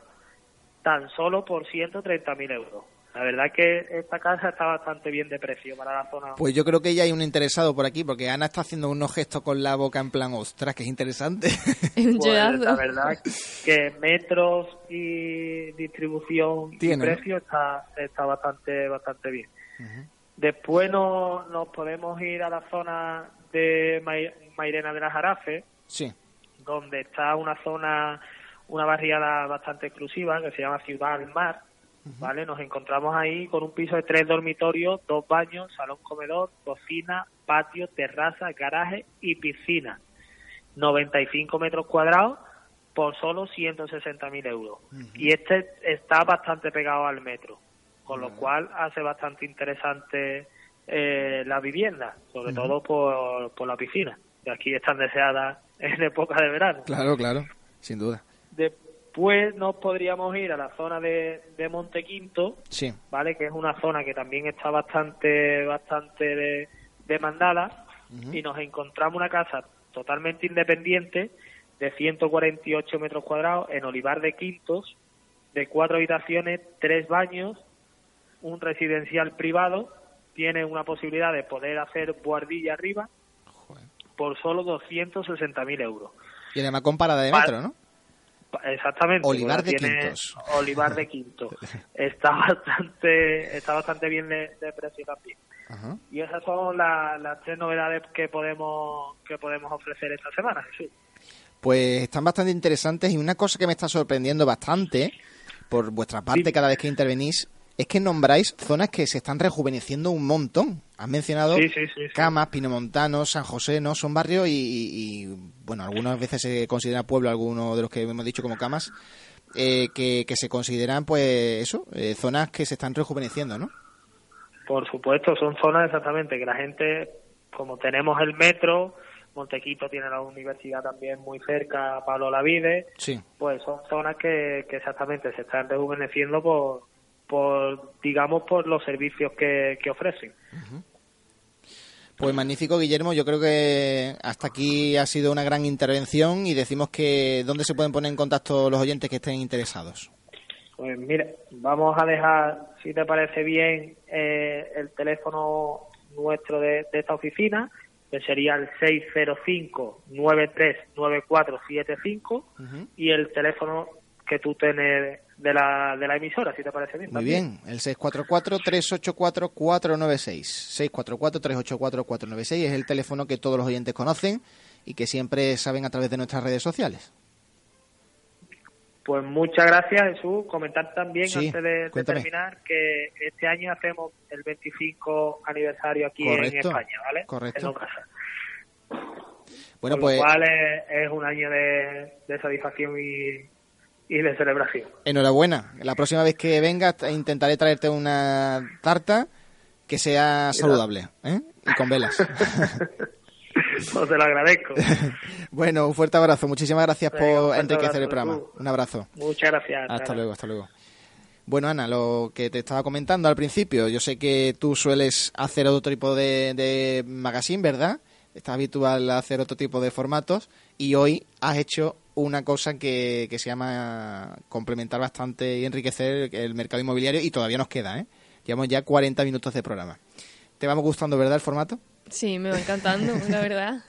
[SPEAKER 5] tan solo por 130.000 euros. La verdad que esta casa está bastante bien de precio para la zona.
[SPEAKER 3] Pues yo creo que ya hay un interesado por aquí, porque Ana está haciendo unos gestos con la boca en plan, ostras, que es interesante. *laughs*
[SPEAKER 5] Pues, la verdad que metros y distribución
[SPEAKER 3] Tiene,
[SPEAKER 5] y precio está, está bastante bastante bien. Después no, nos podemos ir a la zona de Mai- Mairena de las Jarafes,
[SPEAKER 3] Sí.
[SPEAKER 5] donde está una zona, una barriada bastante exclusiva que se llama Ciudad del Mar. ¿Vale? Nos encontramos ahí con un piso de tres dormitorios, dos baños, salón comedor, cocina, patio, terraza, garaje y piscina. 95 metros cuadrados por solo 160.000 euros. Y este está bastante pegado al metro, con lo cual hace bastante interesante eh, la vivienda, sobre todo por, por la piscina, que aquí están deseadas en época de verano.
[SPEAKER 3] Claro, claro, sin duda.
[SPEAKER 5] Después nos podríamos ir a la zona de, de Montequinto,
[SPEAKER 3] Sí.
[SPEAKER 5] ¿vale? Que es una zona que también está bastante, bastante de- demandada y nos encontramos una casa totalmente independiente de 148 metros cuadrados en Olivar de Quintos, de cuatro habitaciones, tres baños, un residencial privado, tiene una posibilidad de poder hacer guardilla arriba por solo 260.000 euros.
[SPEAKER 3] Y además con parada de metro, ¿no?
[SPEAKER 5] Exactamente.
[SPEAKER 3] Olivar de
[SPEAKER 5] tiene
[SPEAKER 3] Quintos.
[SPEAKER 5] Olivar de Quinto. *laughs* Está bastante, está bastante bien de, de precio también.
[SPEAKER 3] Ajá.
[SPEAKER 5] Y esas son la- las tres novedades que podemos que podemos ofrecer esta semana, Jesús.
[SPEAKER 3] Pues están bastante interesantes y una cosa que me está sorprendiendo bastante por vuestra parte cada vez que intervenís es que nombráis zonas que se están rejuveneciendo un montón. Has mencionado
[SPEAKER 5] Sí, sí, sí.
[SPEAKER 3] Camas, Pinomontano, San José, ¿no? Son barrios y, y- y, bueno, algunas veces se considera pueblo, algunos de los que hemos dicho como Camas, eh, que, que se consideran, pues, eso, eh, zonas que se están rejuveneciendo, ¿no?
[SPEAKER 5] Por supuesto, son zonas exactamente que la gente, como tenemos el metro, Montequito tiene la universidad también muy cerca, Pablo Lavide,
[SPEAKER 3] Sí.
[SPEAKER 5] pues son zonas que, que exactamente se están rejuveneciendo por, por digamos, por los servicios que, que ofrecen.
[SPEAKER 3] Pues magnífico, Guillermo. Yo creo que hasta aquí ha sido una gran intervención y decimos que dónde se pueden poner en contacto los oyentes que estén interesados.
[SPEAKER 5] Pues mira, vamos a dejar, si te parece bien, eh, el teléfono nuestro de, esta oficina, que sería el 605-939475 y el teléfono que tú tienes de la, de la emisora, si te parece bien.
[SPEAKER 3] Muy bien, el 644-384-496. 644-384-496 es el teléfono que todos los oyentes conocen y que siempre saben a través de nuestras redes sociales.
[SPEAKER 5] Pues muchas gracias, Jesús. Comentar también, antes de, terminar, que este año hacemos el 25 aniversario aquí en España, ¿vale?
[SPEAKER 3] Correcto.
[SPEAKER 5] Bueno, pues... Lo cual es, un año de, de satisfacción y, y de celebración.
[SPEAKER 3] Enhorabuena. La próxima vez que vengas intentaré traerte una tarta que sea saludable ¿eh? y con velas. *laughs*
[SPEAKER 5] pues te lo agradezco. *laughs*
[SPEAKER 3] bueno, un fuerte abrazo. Muchísimas gracias por enriquecer el programa. Un abrazo.
[SPEAKER 5] Muchas gracias.
[SPEAKER 3] Hasta, luego, hasta luego. Bueno, Ana, lo que te estaba comentando al principio, yo sé que tú sueles hacer otro tipo de, de magazine, ¿verdad? Estás habitual a hacer otro tipo de formatos y hoy has hecho una cosa que, que se llama complementar bastante y enriquecer el mercado inmobiliario y todavía nos queda, ¿eh? Llevamos ya 40 minutos de programa. ¿Te vamos gustando, verdad, el formato?
[SPEAKER 4] Sí, me va encantando, *laughs* la verdad.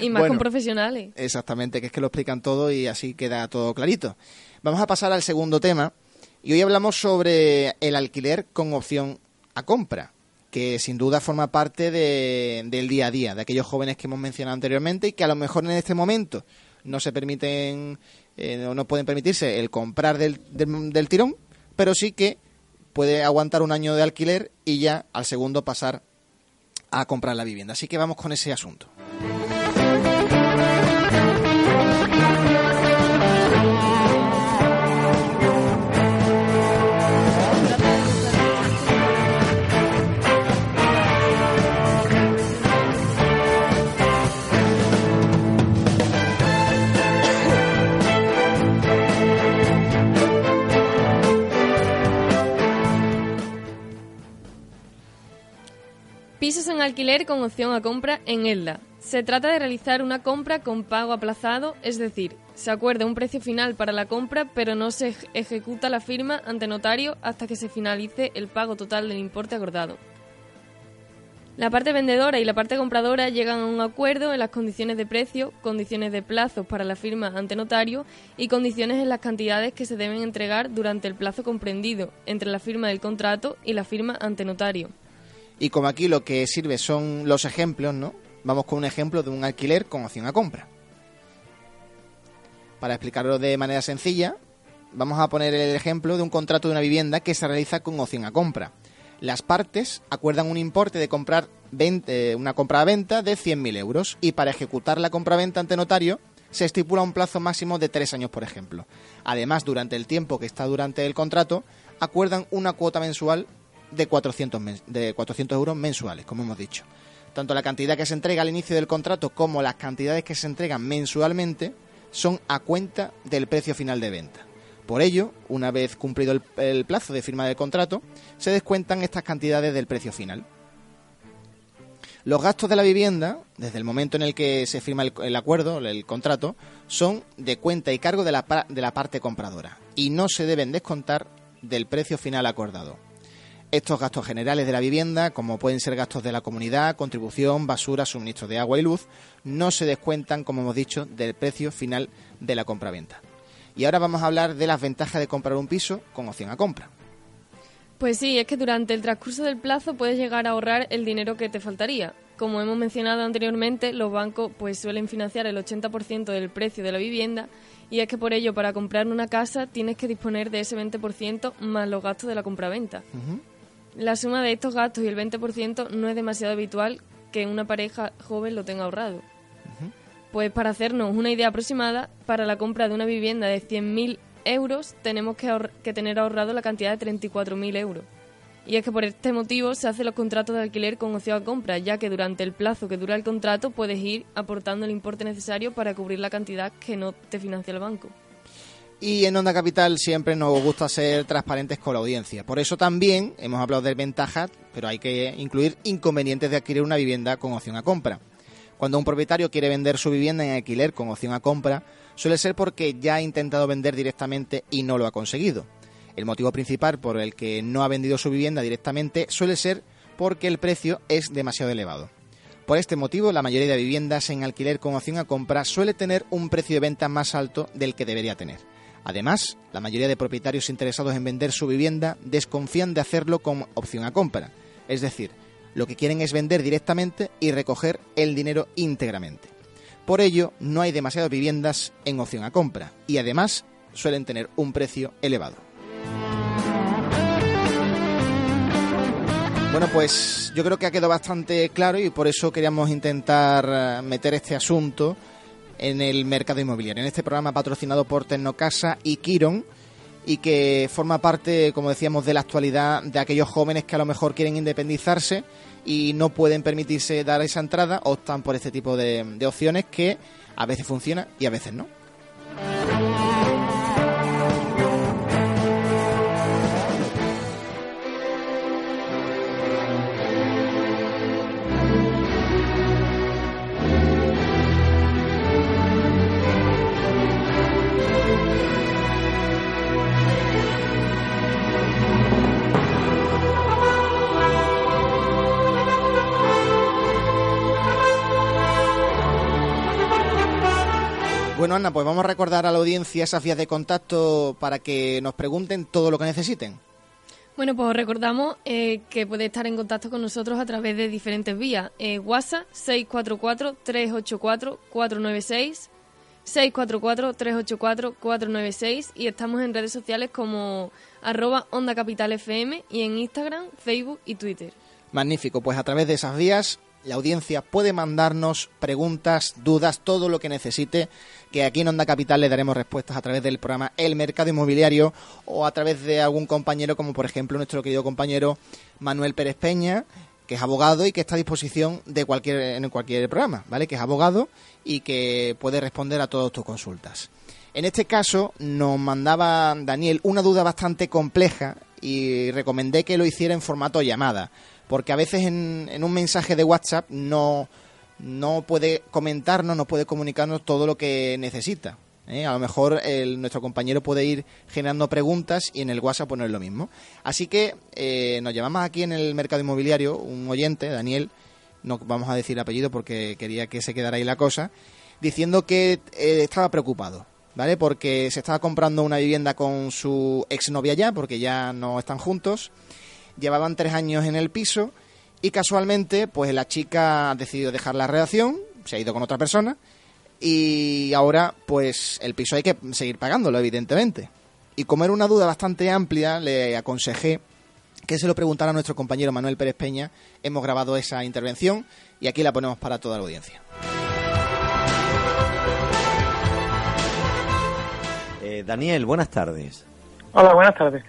[SPEAKER 4] Y más con profesionales.
[SPEAKER 3] Exactamente, que es que lo explican todo y así queda todo clarito. Vamos a pasar al segundo tema y hoy hablamos sobre el alquiler con opción a compra, que sin duda forma parte de, del día a día, de aquellos jóvenes que hemos mencionado anteriormente y que a lo mejor en este momento no se permiten eh, no pueden permitirse el comprar del, del, tirón, pero sí que puede aguantar un año de alquiler y ya al segundo pasar a comprar la vivienda. Así que vamos con ese asunto.
[SPEAKER 4] Pisos en alquiler con opción a compra en Elda. Se trata de realizar una compra con pago aplazado, es decir, se acuerda un precio final para la compra, pero no se ejecuta la firma ante notario hasta que se finalice el pago total del importe acordado. La parte vendedora y la parte compradora llegan a un acuerdo en las condiciones de precio, condiciones de plazos para la firma ante notario y condiciones en las cantidades que se deben entregar durante el plazo comprendido entre la firma del contrato y la firma ante notario.
[SPEAKER 3] Y como aquí lo que sirve son los ejemplos, ¿no? Vamos con un ejemplo de un alquiler con opción a compra. Para explicarlo de manera sencilla, vamos a poner el ejemplo de un contrato de una vivienda que se realiza con opción a compra. Las partes acuerdan un importe de comprar eh, una compra-venta de 100.000 euros y para ejecutar la compra-venta ante notario se estipula un plazo máximo de tres años, por ejemplo. Además, durante el tiempo que está durante el contrato, acuerdan una cuota mensual de 400, de 400 euros mensuales, como hemos dicho. Tanto la cantidad que se entrega al inicio del contrato como las cantidades que se entregan mensualmente son a cuenta del precio final de venta. Por ello, una vez cumplido el, plazo de firma del contrato, se descuentan estas cantidades del precio final. Los gastos de la vivienda, desde el momento en el que se firma el, acuerdo, el contrato, son de cuenta y cargo de la, de la parte compradora y no se deben descontar del precio final acordado. Estos gastos generales de la vivienda, como pueden ser gastos de la comunidad, contribución, basura, suministro de agua y luz, no se descuentan, como hemos dicho, del precio final de la compraventa. Y ahora vamos a hablar de las ventajas de comprar un piso con opción a compra.
[SPEAKER 4] Pues sí, es que durante el transcurso del plazo puedes llegar a ahorrar el dinero que te faltaría. Como hemos mencionado anteriormente, los bancos pues suelen financiar el 80% del precio de la vivienda y es que por ello para comprar una casa tienes que disponer de ese 20% más los gastos de la compraventa. La suma de estos gastos y el 20% no es demasiado habitual que una pareja joven lo tenga ahorrado. Pues para hacernos una idea aproximada, para la compra de una vivienda de 100.000 euros tenemos que, que, tener ahorrado la cantidad de 34.000 euros. Y es que por este motivo se hacen los contratos de alquiler con opción a compra, ya que durante el plazo que dura el contrato puedes ir aportando el importe necesario para cubrir la cantidad que no te financia el banco.
[SPEAKER 3] Y en Onda Capital siempre nos gusta ser transparentes con la audiencia. Por eso también hemos hablado de ventajas, pero hay que incluir inconvenientes de adquirir una vivienda con opción a compra. Cuando un propietario quiere vender su vivienda en alquiler con opción a compra, suele ser porque ya ha intentado vender directamente y no lo ha conseguido. El motivo principal por el que no ha vendido su vivienda directamente suele ser porque el precio es demasiado elevado. Por este motivo, la mayoría de viviendas en alquiler con opción a compra suele tener un precio de venta más alto del que debería tener. Además, la mayoría de propietarios interesados en vender su vivienda desconfían de hacerlo con opción a compra, es decir, lo que quieren es vender directamente y recoger el dinero íntegramente. Por ello, no hay demasiadas viviendas en opción a compra y además suelen tener un precio elevado. Bueno, pues yo creo que ha quedado bastante claro y por eso queríamos intentar eh, meter este asunto en el mercado inmobiliario, en este programa patrocinado por Tecnocasa y Kiron y que forma parte, como decíamos, de la actualidad de aquellos jóvenes que a lo mejor quieren independizarse y no pueden permitirse dar esa entrada, optan por este tipo de, opciones que a veces funcionan y a veces no. Bueno, Ana, pues vamos a recordar a la audiencia esas vías de contacto para que nos pregunten todo lo que necesiten.
[SPEAKER 4] Bueno, pues recordamos eh, que puede estar en contacto con nosotros a través de diferentes vías. Eh, WhatsApp 644-384-496, 644-384-496 y estamos en redes sociales como arroba Onda Capital FM y en Instagram, Facebook y Twitter.
[SPEAKER 3] Magnífico, pues a través de esas vías la audiencia puede mandarnos preguntas, dudas, todo lo que necesite, que aquí en Onda Capital le daremos respuestas a través del programa El Mercado Inmobiliario o a través de algún compañero, como por ejemplo nuestro querido compañero Manuel Pérez Peña, que es abogado y que está a disposición de cualquier, en cualquier programa, ¿vale? Que es abogado y que puede responder a todas tus consultas. En este caso nos mandaba Daniel una duda bastante compleja y recomendé que lo hiciera en formato llamada porque a veces en, un mensaje de WhatsApp no, no puede comentarnos, no puede comunicarnos todo lo que necesita. ¿eh? A lo mejor nuestro compañero puede ir generando preguntas y en el WhatsApp poner lo mismo. Así que eh, nos llamamos aquí en el mercado inmobiliario un oyente, Daniel, no vamos a decir apellido porque quería que se quedara ahí la cosa, diciendo que eh, estaba preocupado. ¿Vale? Porque se estaba comprando una vivienda con su exnovia ya, porque ya no están juntos, llevaban tres años en el piso y casualmente pues la chica ha decidido dejar la relación, se ha ido con otra persona y ahora pues el piso hay que seguir pagándolo evidentemente. Y como era una duda bastante amplia, le aconsejé que se lo preguntara a nuestro compañero Manuel Pérez Peña. Hemos grabado esa intervención y aquí la ponemos para toda la audiencia.
[SPEAKER 12] Eh, Daniel, buenas tardes.
[SPEAKER 13] Hola, buenas tardes.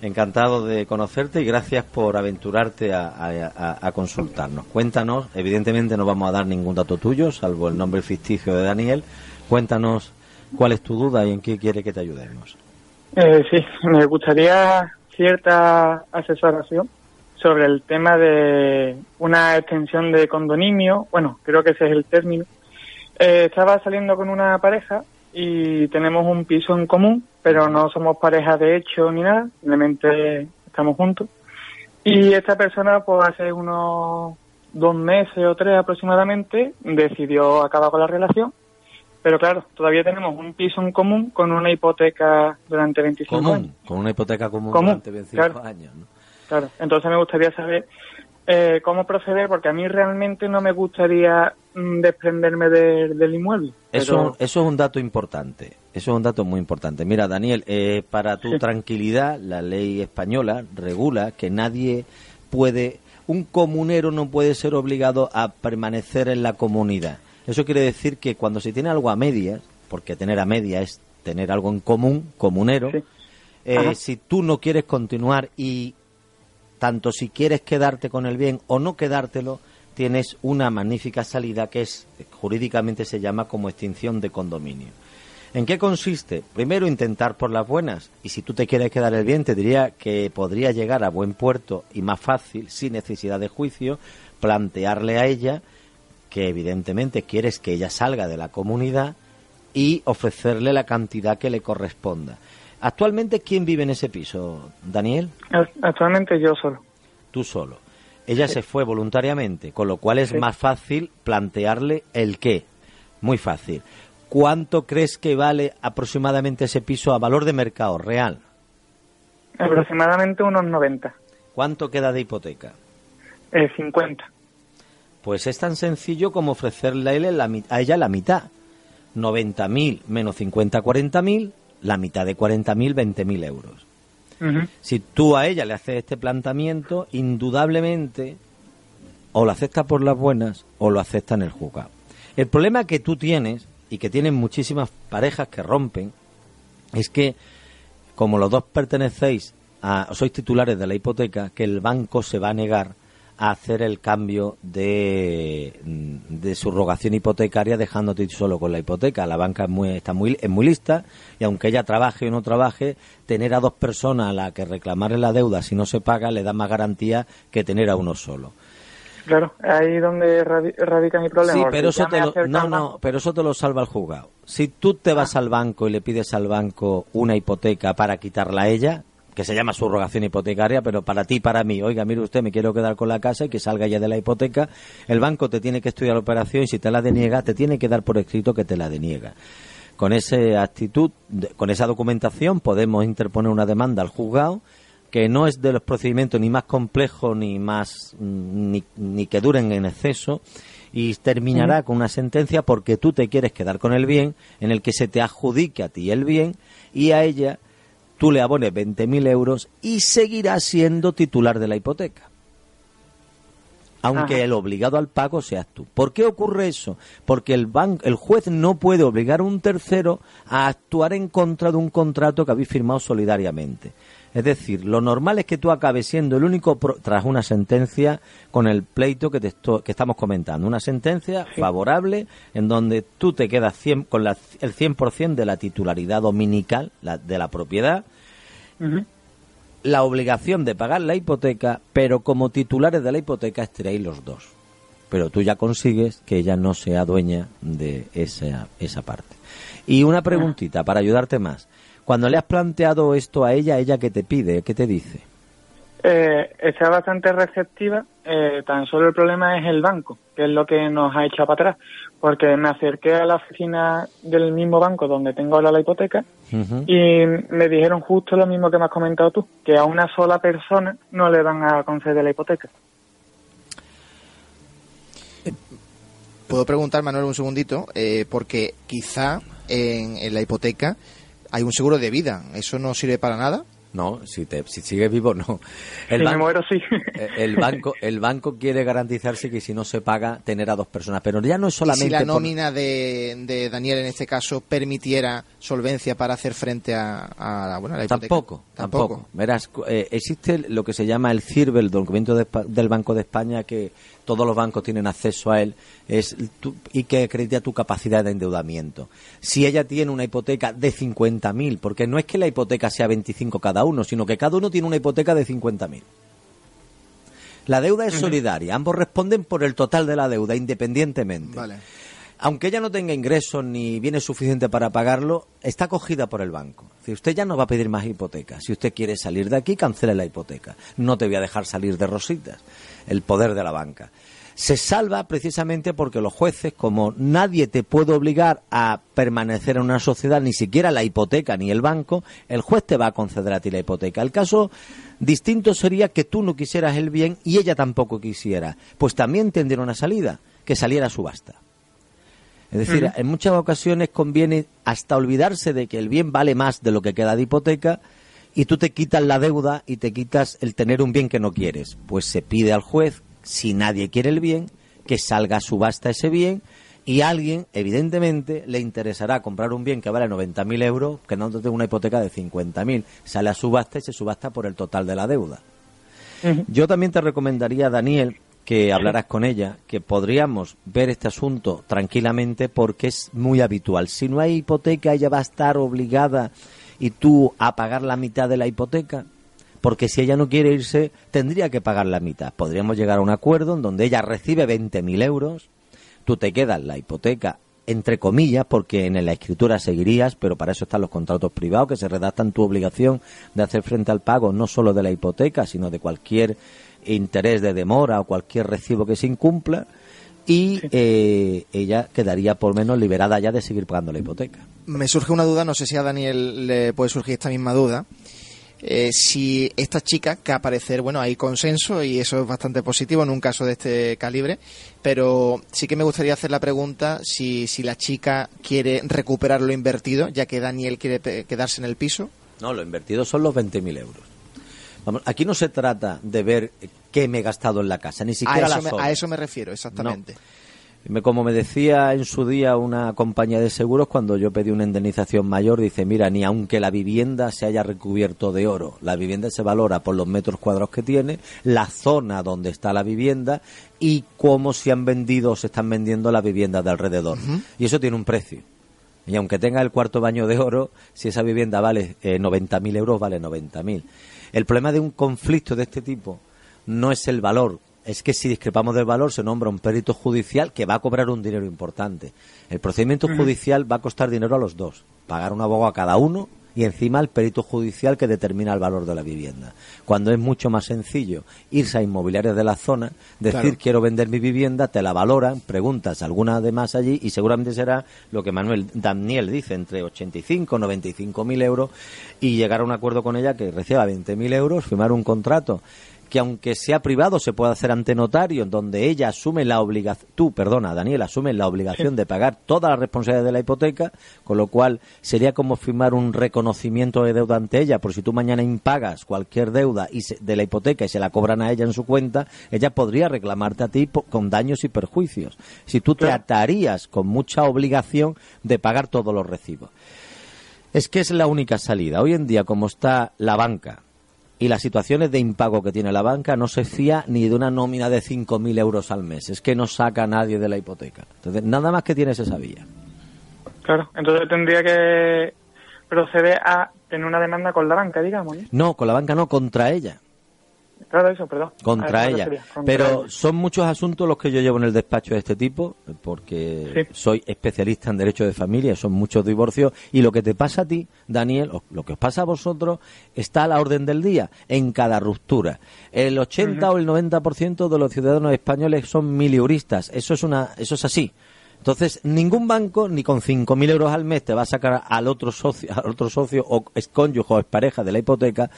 [SPEAKER 12] Encantado de conocerte y gracias por aventurarte a, consultarnos. Cuéntanos, evidentemente no vamos a dar ningún dato tuyo, salvo el nombre ficticio de Daniel. Cuéntanos cuál es tu duda y en qué quiere que te ayudemos.
[SPEAKER 13] Eh, sí, me gustaría cierta asesoración sobre el tema de una extensión de condominio. Bueno, creo que ese es el término. Eh, estaba saliendo con una pareja y tenemos un piso en común, pero no somos pareja de hecho ni nada, simplemente estamos juntos. Y esta persona, pues hace unos dos meses o tres aproximadamente, decidió acabar con la relación. Pero claro, todavía tenemos un piso en común con una hipoteca durante 25 años.
[SPEAKER 12] Con una hipoteca común, durante 25 años. ¿no?
[SPEAKER 13] Claro, entonces me gustaría saber eh, cómo proceder, porque a mí realmente no me gustaría mm, desprenderme del inmueble.
[SPEAKER 12] Eso, eso es un dato importante, eso es un dato muy importante. Mira, Daniel, eh, para tu tranquilidad, la ley española regula que nadie puede, un comunero no puede ser obligado a permanecer en la comunidad. Eso quiere decir que cuando se tiene algo a medias, porque tener a medias es tener algo en común, comunero, eh, si tú no quieres continuar y tanto si quieres quedarte con el bien o no quedártelo, tienes una magnífica salida que es jurídicamente se llama como extinción de condominio. ¿En qué consiste? Primero, intentar por las buenas. Y si tú te quieres quedar el bien, te diría que podría llegar a buen puerto y más fácil, sin necesidad de juicio, plantearle a ella que evidentemente quieres que ella salga de la comunidad y ofrecerle la cantidad que le corresponda. Actualmente, ¿quién vive en ese piso, Daniel?
[SPEAKER 13] Actualmente yo solo.
[SPEAKER 12] Tú solo. Ella se fue voluntariamente, con lo cual es más fácil plantearle el qué. Muy fácil. ¿Cuánto crees que vale aproximadamente ese piso a valor de mercado real?
[SPEAKER 13] Aproximadamente unos 90.
[SPEAKER 12] ¿Cuánto queda de hipoteca?
[SPEAKER 13] Eh, 50.
[SPEAKER 12] Pues es tan sencillo como ofrecerle a, él la, a ella la mitad. 90.000 menos 50, 40.000, la mitad de 40.000, 20.000 euros. Si tú a ella le haces este planteamiento, indudablemente o lo acepta por las buenas o lo acepta en el juzgado. El problema que tú tienes y que tienen muchísimas parejas que rompen es que como los dos pertenecéis a sois titulares de la hipoteca, que el banco se va a negar a hacer el cambio de, de subrogación hipotecaria dejándote solo con la hipoteca. La banca es muy, está muy, es muy lista y aunque ella trabaje o no trabaje, tener a dos personas a la que reclamarle la deuda si no se paga le da más garantía que tener a uno solo.
[SPEAKER 13] Claro, ahí es donde radica mi problema.
[SPEAKER 12] Sí, pero eso, te lo, no, no, pero eso te lo salva el juzgado. Si tú te vas al banco y le pides al banco una hipoteca para quitarla a ella, que se llama subrogación hipotecaria, pero para ti, para mí, oiga, mire usted, me quiero quedar con la casa y que salga ya de la hipoteca, el banco te tiene que estudiar la operación y si te la deniega, te tiene que dar por escrito que te la deniega. Con esa actitud, con esa documentación, podemos interponer una demanda al juzgado que no es de los procedimientos ni más complejos ni más ni, ni que duren en exceso y terminará con una sentencia porque tú te quieres quedar con el bien en el que se te adjudique a ti el bien y a ella tú le abones 20.000 euros y seguirá siendo titular de la hipoteca. Aunque el obligado al pago seas tú. ¿Por qué ocurre eso? Porque el, el juez no puede obligar a un tercero a actuar en contra de un contrato que habéis firmado solidariamente. Es decir, lo normal es que tú acabes siendo el único, tras una sentencia, con el pleito que, te que estamos comentando. Una sentencia favorable en donde tú te quedas con la, el 100% de la titularidad dominical de la propiedad, la obligación de pagar la hipoteca, pero como titulares de la hipoteca estaréis los dos. Pero tú ya consigues que ella no sea dueña de esa, esa parte. Y una preguntita para ayudarte más. Cuando le has planteado esto a ella, ¿ella qué te pide? ¿Qué te dice?
[SPEAKER 13] Eh, está bastante receptiva. Eh, tan solo el problema es el banco, que es lo que nos ha echado para atrás. Porque me acerqué a la oficina del mismo banco donde tengo ahora la hipoteca y me dijeron justo lo mismo que me has comentado tú, que a una sola persona no le van a conceder la hipoteca.
[SPEAKER 3] Puedo preguntar, Manuel, un segundito, eh, porque quizá en la hipoteca hay un seguro de vida. ¿Eso no sirve para nada?
[SPEAKER 12] No, si, te, si sigues vivo, no.
[SPEAKER 13] El, banco, me muero, sí.
[SPEAKER 12] Eh, el, banco, el banco quiere garantizarse que si no se paga, tener a dos personas. Pero ya no es solamente.
[SPEAKER 3] si la nómina de, de, Daniel en este caso permitiera solvencia para hacer frente a, a, bueno, la
[SPEAKER 12] hipoteca. Tampoco, tampoco. Verás, eh, existe lo que se llama el CIRBE, el documento del Banco de España, que todos los bancos tienen acceso a él es y que acredita tu capacidad de endeudamiento. Si ella tiene una hipoteca de 50.000, porque no es que la hipoteca sea 25 cada uno, sino que cada uno tiene una hipoteca de 50.000. La deuda es solidaria, ambos responden por el total de la deuda independientemente. Aunque ella no tenga ingresos ni bienes suficientes para pagarlo, está cogida por el banco. Si usted ya no va a pedir más hipoteca. Si usted quiere salir de aquí, cancele la hipoteca. No te voy a dejar salir de rositas el poder de la banca. Se salva precisamente porque los jueces, como nadie te puede obligar a permanecer en una sociedad, ni siquiera la hipoteca ni el banco, el juez te va a conceder a ti la hipoteca. El caso distinto sería que tú no quisieras el bien y ella tampoco quisiera. Pues también tendría una salida, que saliera a subasta. Es decir, en muchas ocasiones conviene hasta olvidarse de que el bien vale más de lo que queda de hipoteca y tú te quitas la deuda y te quitas el tener un bien que no quieres. Pues se pide al juez, si nadie quiere el bien, que salga a subasta ese bien y a alguien, evidentemente, le interesará comprar un bien que vale 90.000 euros, que no tenga una hipoteca de 50.000. Sale a subasta y se subasta por el total de la deuda. Yo también te recomendaría, Daniel, que hablaras con ella, que podríamos ver este asunto tranquilamente porque es muy habitual. Si no hay hipoteca, ella va a estar obligada y tú a pagar la mitad de la hipoteca. Porque si ella no quiere irse, tendría que pagar la mitad. Podríamos llegar a un acuerdo en donde ella recibe 20.000 euros, tú te quedas la hipoteca entre comillas, porque en la escritura seguirías, pero para eso están los contratos privados que se redactan tu obligación de hacer frente al pago no solo de la hipoteca, sino de cualquier interés de demora o cualquier recibo que se incumpla y eh, ella quedaría por menos liberada ya de seguir pagando la hipoteca.
[SPEAKER 3] Me surge una duda, no sé si a Daniel le puede surgir esta misma duda. Eh, si esta chica, que a parecer, bueno, hay consenso y eso es bastante positivo en un caso de este calibre, pero sí que me gustaría hacer la pregunta si, si la chica quiere recuperar lo invertido, ya que Daniel quiere quedarse en el piso.
[SPEAKER 12] No, lo invertido son los 20.000 euros aquí no se trata de ver qué me he gastado en la casa, ni siquiera
[SPEAKER 3] a eso,
[SPEAKER 12] me,
[SPEAKER 3] a eso me refiero, exactamente.
[SPEAKER 12] Como me decía en su día una compañía de seguros cuando yo pedí una indemnización mayor, dice, mira, ni aunque la vivienda se haya recubierto de oro, la vivienda se valora por los metros cuadrados que tiene, la zona donde está la vivienda y cómo se han vendido o se están vendiendo las viviendas de alrededor. Y eso tiene un precio. Y aunque tenga el cuarto baño de oro, si esa vivienda vale eh, 90.000 euros, vale 90.000. El problema de un conflicto de este tipo no es el valor, es que si discrepamos del valor se nombra un perito judicial que va a cobrar un dinero importante. El procedimiento judicial va a costar dinero a los dos, pagar un abogado a cada uno y encima el perito judicial que determina el valor de la vivienda. Cuando es mucho más sencillo irse a inmobiliarias de la zona, decir quiero vender mi vivienda, te la valoran, preguntas alguna de más allí y seguramente será lo que Manuel Daniel dice, entre 85 y 95 mil euros y llegar a un acuerdo con ella que reciba 20 mil euros, firmar un contrato que aunque sea privado se puede hacer ante notario, en donde ella asume la obligación, tú, perdona, Daniel, asume la obligación de pagar toda la responsabilidad de la hipoteca, con lo cual sería como firmar un reconocimiento de deuda ante ella, por si tú mañana impagas cualquier deuda y de la hipoteca y se la cobran a ella en su cuenta, ella podría reclamarte a ti con daños y perjuicios. Si tú te atarías con mucha obligación de pagar todos los recibos. Es que es la única salida. Hoy en día, como está la banca, y las situaciones de impago que tiene la banca no se fía ni de una nómina de 5.000 euros al mes. Es que no saca a nadie de la hipoteca. Entonces, nada más que tienes esa vía.
[SPEAKER 13] Claro, entonces tendría que proceder a tener una demanda con la banca, digamos.
[SPEAKER 12] No, con la banca no, contra ella.
[SPEAKER 13] Claro, eso, perdón.
[SPEAKER 12] Contra ella. Pero son muchos asuntos los que yo llevo en el despacho de este tipo, porque soy especialista en derecho de familia, son muchos divorcios, y lo que te pasa a ti, Daniel, o lo que os pasa a vosotros, está a la orden del día, en cada ruptura. El 80 o el 90% de los ciudadanos españoles son miliuristas, eso es, una, eso es así. Entonces, ningún banco, ni con 5.000 euros al mes, te va a sacar al otro socio, al otro socio o es cónyuge o es pareja de la hipoteca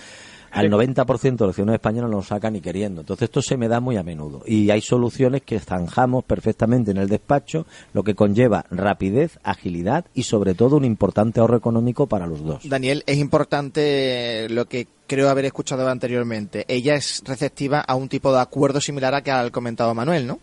[SPEAKER 12] al 90% de los ciudadanos españoles no lo sacan ni queriendo. Entonces esto se me da muy a menudo. Y hay soluciones que zanjamos perfectamente en el despacho, lo que conlleva rapidez, agilidad y sobre todo un importante ahorro económico para los dos.
[SPEAKER 3] Daniel, es importante lo que creo haber escuchado anteriormente. Ella es receptiva a un tipo de acuerdo similar a que ha comentado Manuel, ¿no?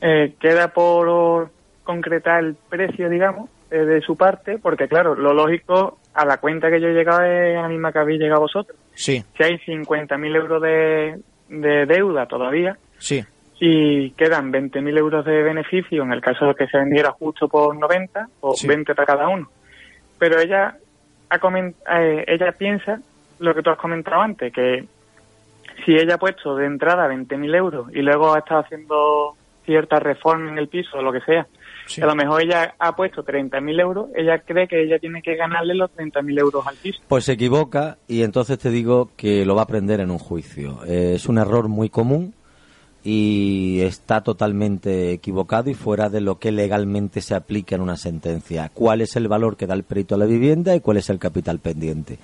[SPEAKER 13] Eh, queda por concretar el precio, digamos, eh, de su parte, porque claro, lo lógico a la cuenta que yo he llegado es a la misma que habéis llegado vosotros.
[SPEAKER 3] Sí.
[SPEAKER 13] Si hay 50.000 euros de, de deuda todavía.
[SPEAKER 3] Sí.
[SPEAKER 13] Y quedan 20.000 euros de beneficio en el caso de que se vendiera justo por 90 o 20 para cada uno. Pero ella, ha eh, ella piensa lo que tú has comentado antes, que si ella ha puesto de entrada 20.000 euros y luego ha estado haciendo cierta reforma en el piso o lo que sea, a lo mejor ella ha puesto 30.000 euros, ella cree que ella tiene que ganarle los 30.000 euros al piso.
[SPEAKER 12] Pues se equivoca y entonces te digo que lo va a aprender en un juicio. Eh, es un error muy común y está totalmente equivocado y fuera de lo que legalmente se aplica en una sentencia. ¿Cuál es el valor que da el perito a la vivienda y cuál es el capital pendiente?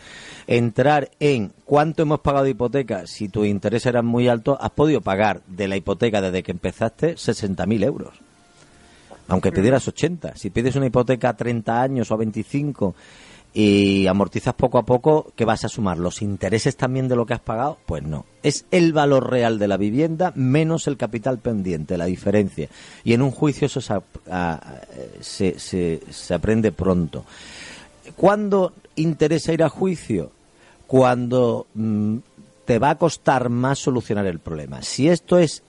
[SPEAKER 12] Entrar en cuánto hemos pagado de hipoteca, si tus intereses eran muy altos, has podido pagar de la hipoteca desde que empezaste 60.000 euros aunque pidieras 80. Si pides una hipoteca a 30 años o a 25 y amortizas poco a poco, ¿qué vas a sumar? ¿Los intereses también de lo que has pagado? Pues no. Es el valor real de la vivienda menos el capital pendiente, la diferencia. Y en un juicio eso se, se, aprende pronto. ¿Cuándo interesa ir a juicio? Cuando mm, te va a costar más solucionar el problema. Si esto es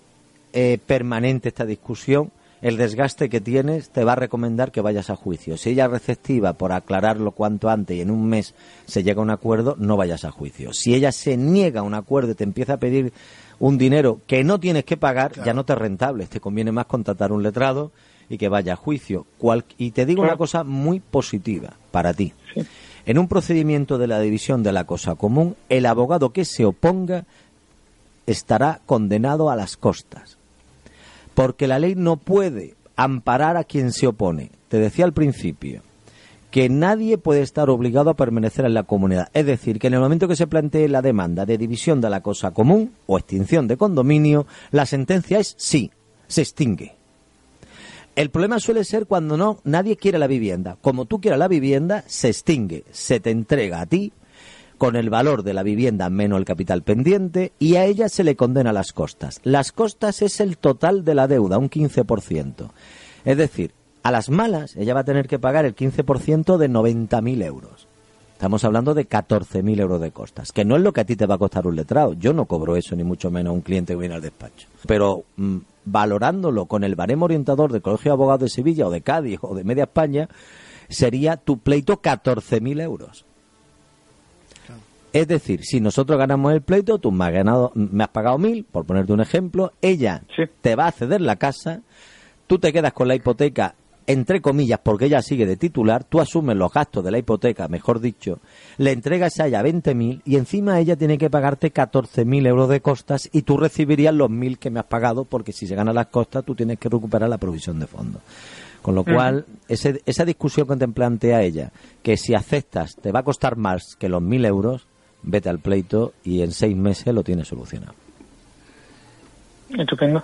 [SPEAKER 12] eh, permanente esta discusión, el desgaste que tienes te va a recomendar que vayas a juicio. Si ella es receptiva por aclararlo cuanto antes y en un mes se llega a un acuerdo, no vayas a juicio. Si ella se niega a un acuerdo y te empieza a pedir un dinero que no tienes que pagar, ya no te es rentable. Te conviene más contratar un letrado y que vaya a juicio. y te digo una cosa muy positiva para ti. En un procedimiento de la división de la cosa común, el abogado que se oponga estará condenado a las costas. Porque la ley no puede amparar a quien se opone. Te decía al principio que nadie puede estar obligado a permanecer en la comunidad. Es decir, que en el momento que se plantee la demanda de división de la cosa común o extinción de condominio, la sentencia es sí, se extingue. El problema suele ser cuando no, nadie quiere la vivienda. Como tú quieras la vivienda, se extingue, se te entrega a ti con el valor de la vivienda menos el capital pendiente y a ella se le condena las costas. Las costas es el total de la deuda, un 15%. Es decir, a las malas ella va a tener que pagar el 15% de 90.000 euros. Estamos hablando de 14.000 euros de costas, que no es lo que a ti te va a costar un letrado. Yo no cobro eso, ni mucho menos un cliente que viene al despacho. Pero mm, valorándolo con el baremo orientador del Colegio de Abogados de Sevilla o de Cádiz o de Media España, sería tu pleito 14.000 euros. Es decir, si nosotros ganamos el pleito, tú me has, ganado, me has pagado mil, por ponerte un ejemplo, ella te va a ceder la casa, tú te quedas con la hipoteca entre comillas, porque ella sigue de titular, tú asumes los gastos de la hipoteca, mejor dicho, le entregas a ella 20.000 y encima ella tiene que pagarte 14.000 euros de costas y tú recibirías los 1.000 que me has pagado porque si se ganan las costas tú tienes que recuperar la provisión de fondos. Con lo cual, esa discusión que te plantea ella, que si aceptas te va a costar más que los 1.000 euros, vete al pleito y en seis meses lo tienes solucionado.
[SPEAKER 13] Estupendo.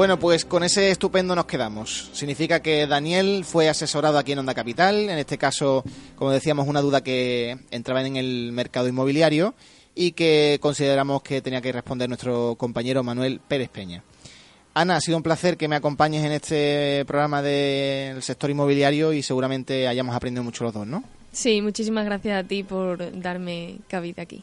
[SPEAKER 3] Bueno, pues con ese estupendo nos quedamos. Significa que Daniel fue asesorado aquí en Onda Capital, en este caso, como decíamos, una duda que entraba en el mercado inmobiliario y que consideramos que tenía que responder nuestro compañero Manuel Pérez Peña. Ana, ha sido un placer que me acompañes en este programa del sector inmobiliario y seguramente hayamos aprendido mucho los dos, ¿no?
[SPEAKER 4] Sí, muchísimas gracias a ti por darme cabida aquí.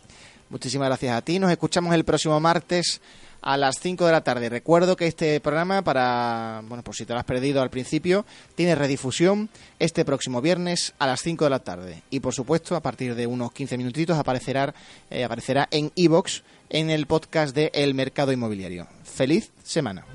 [SPEAKER 3] Muchísimas gracias a ti. Nos escuchamos el próximo martes a las 5 de la tarde. Recuerdo que este programa, para, bueno, por si te lo has perdido al principio, tiene redifusión este próximo viernes a las 5 de la tarde. Y por supuesto, a partir de unos 15 minutitos aparecerá, eh, aparecerá en iVox en el podcast de El Mercado Inmobiliario. Feliz semana.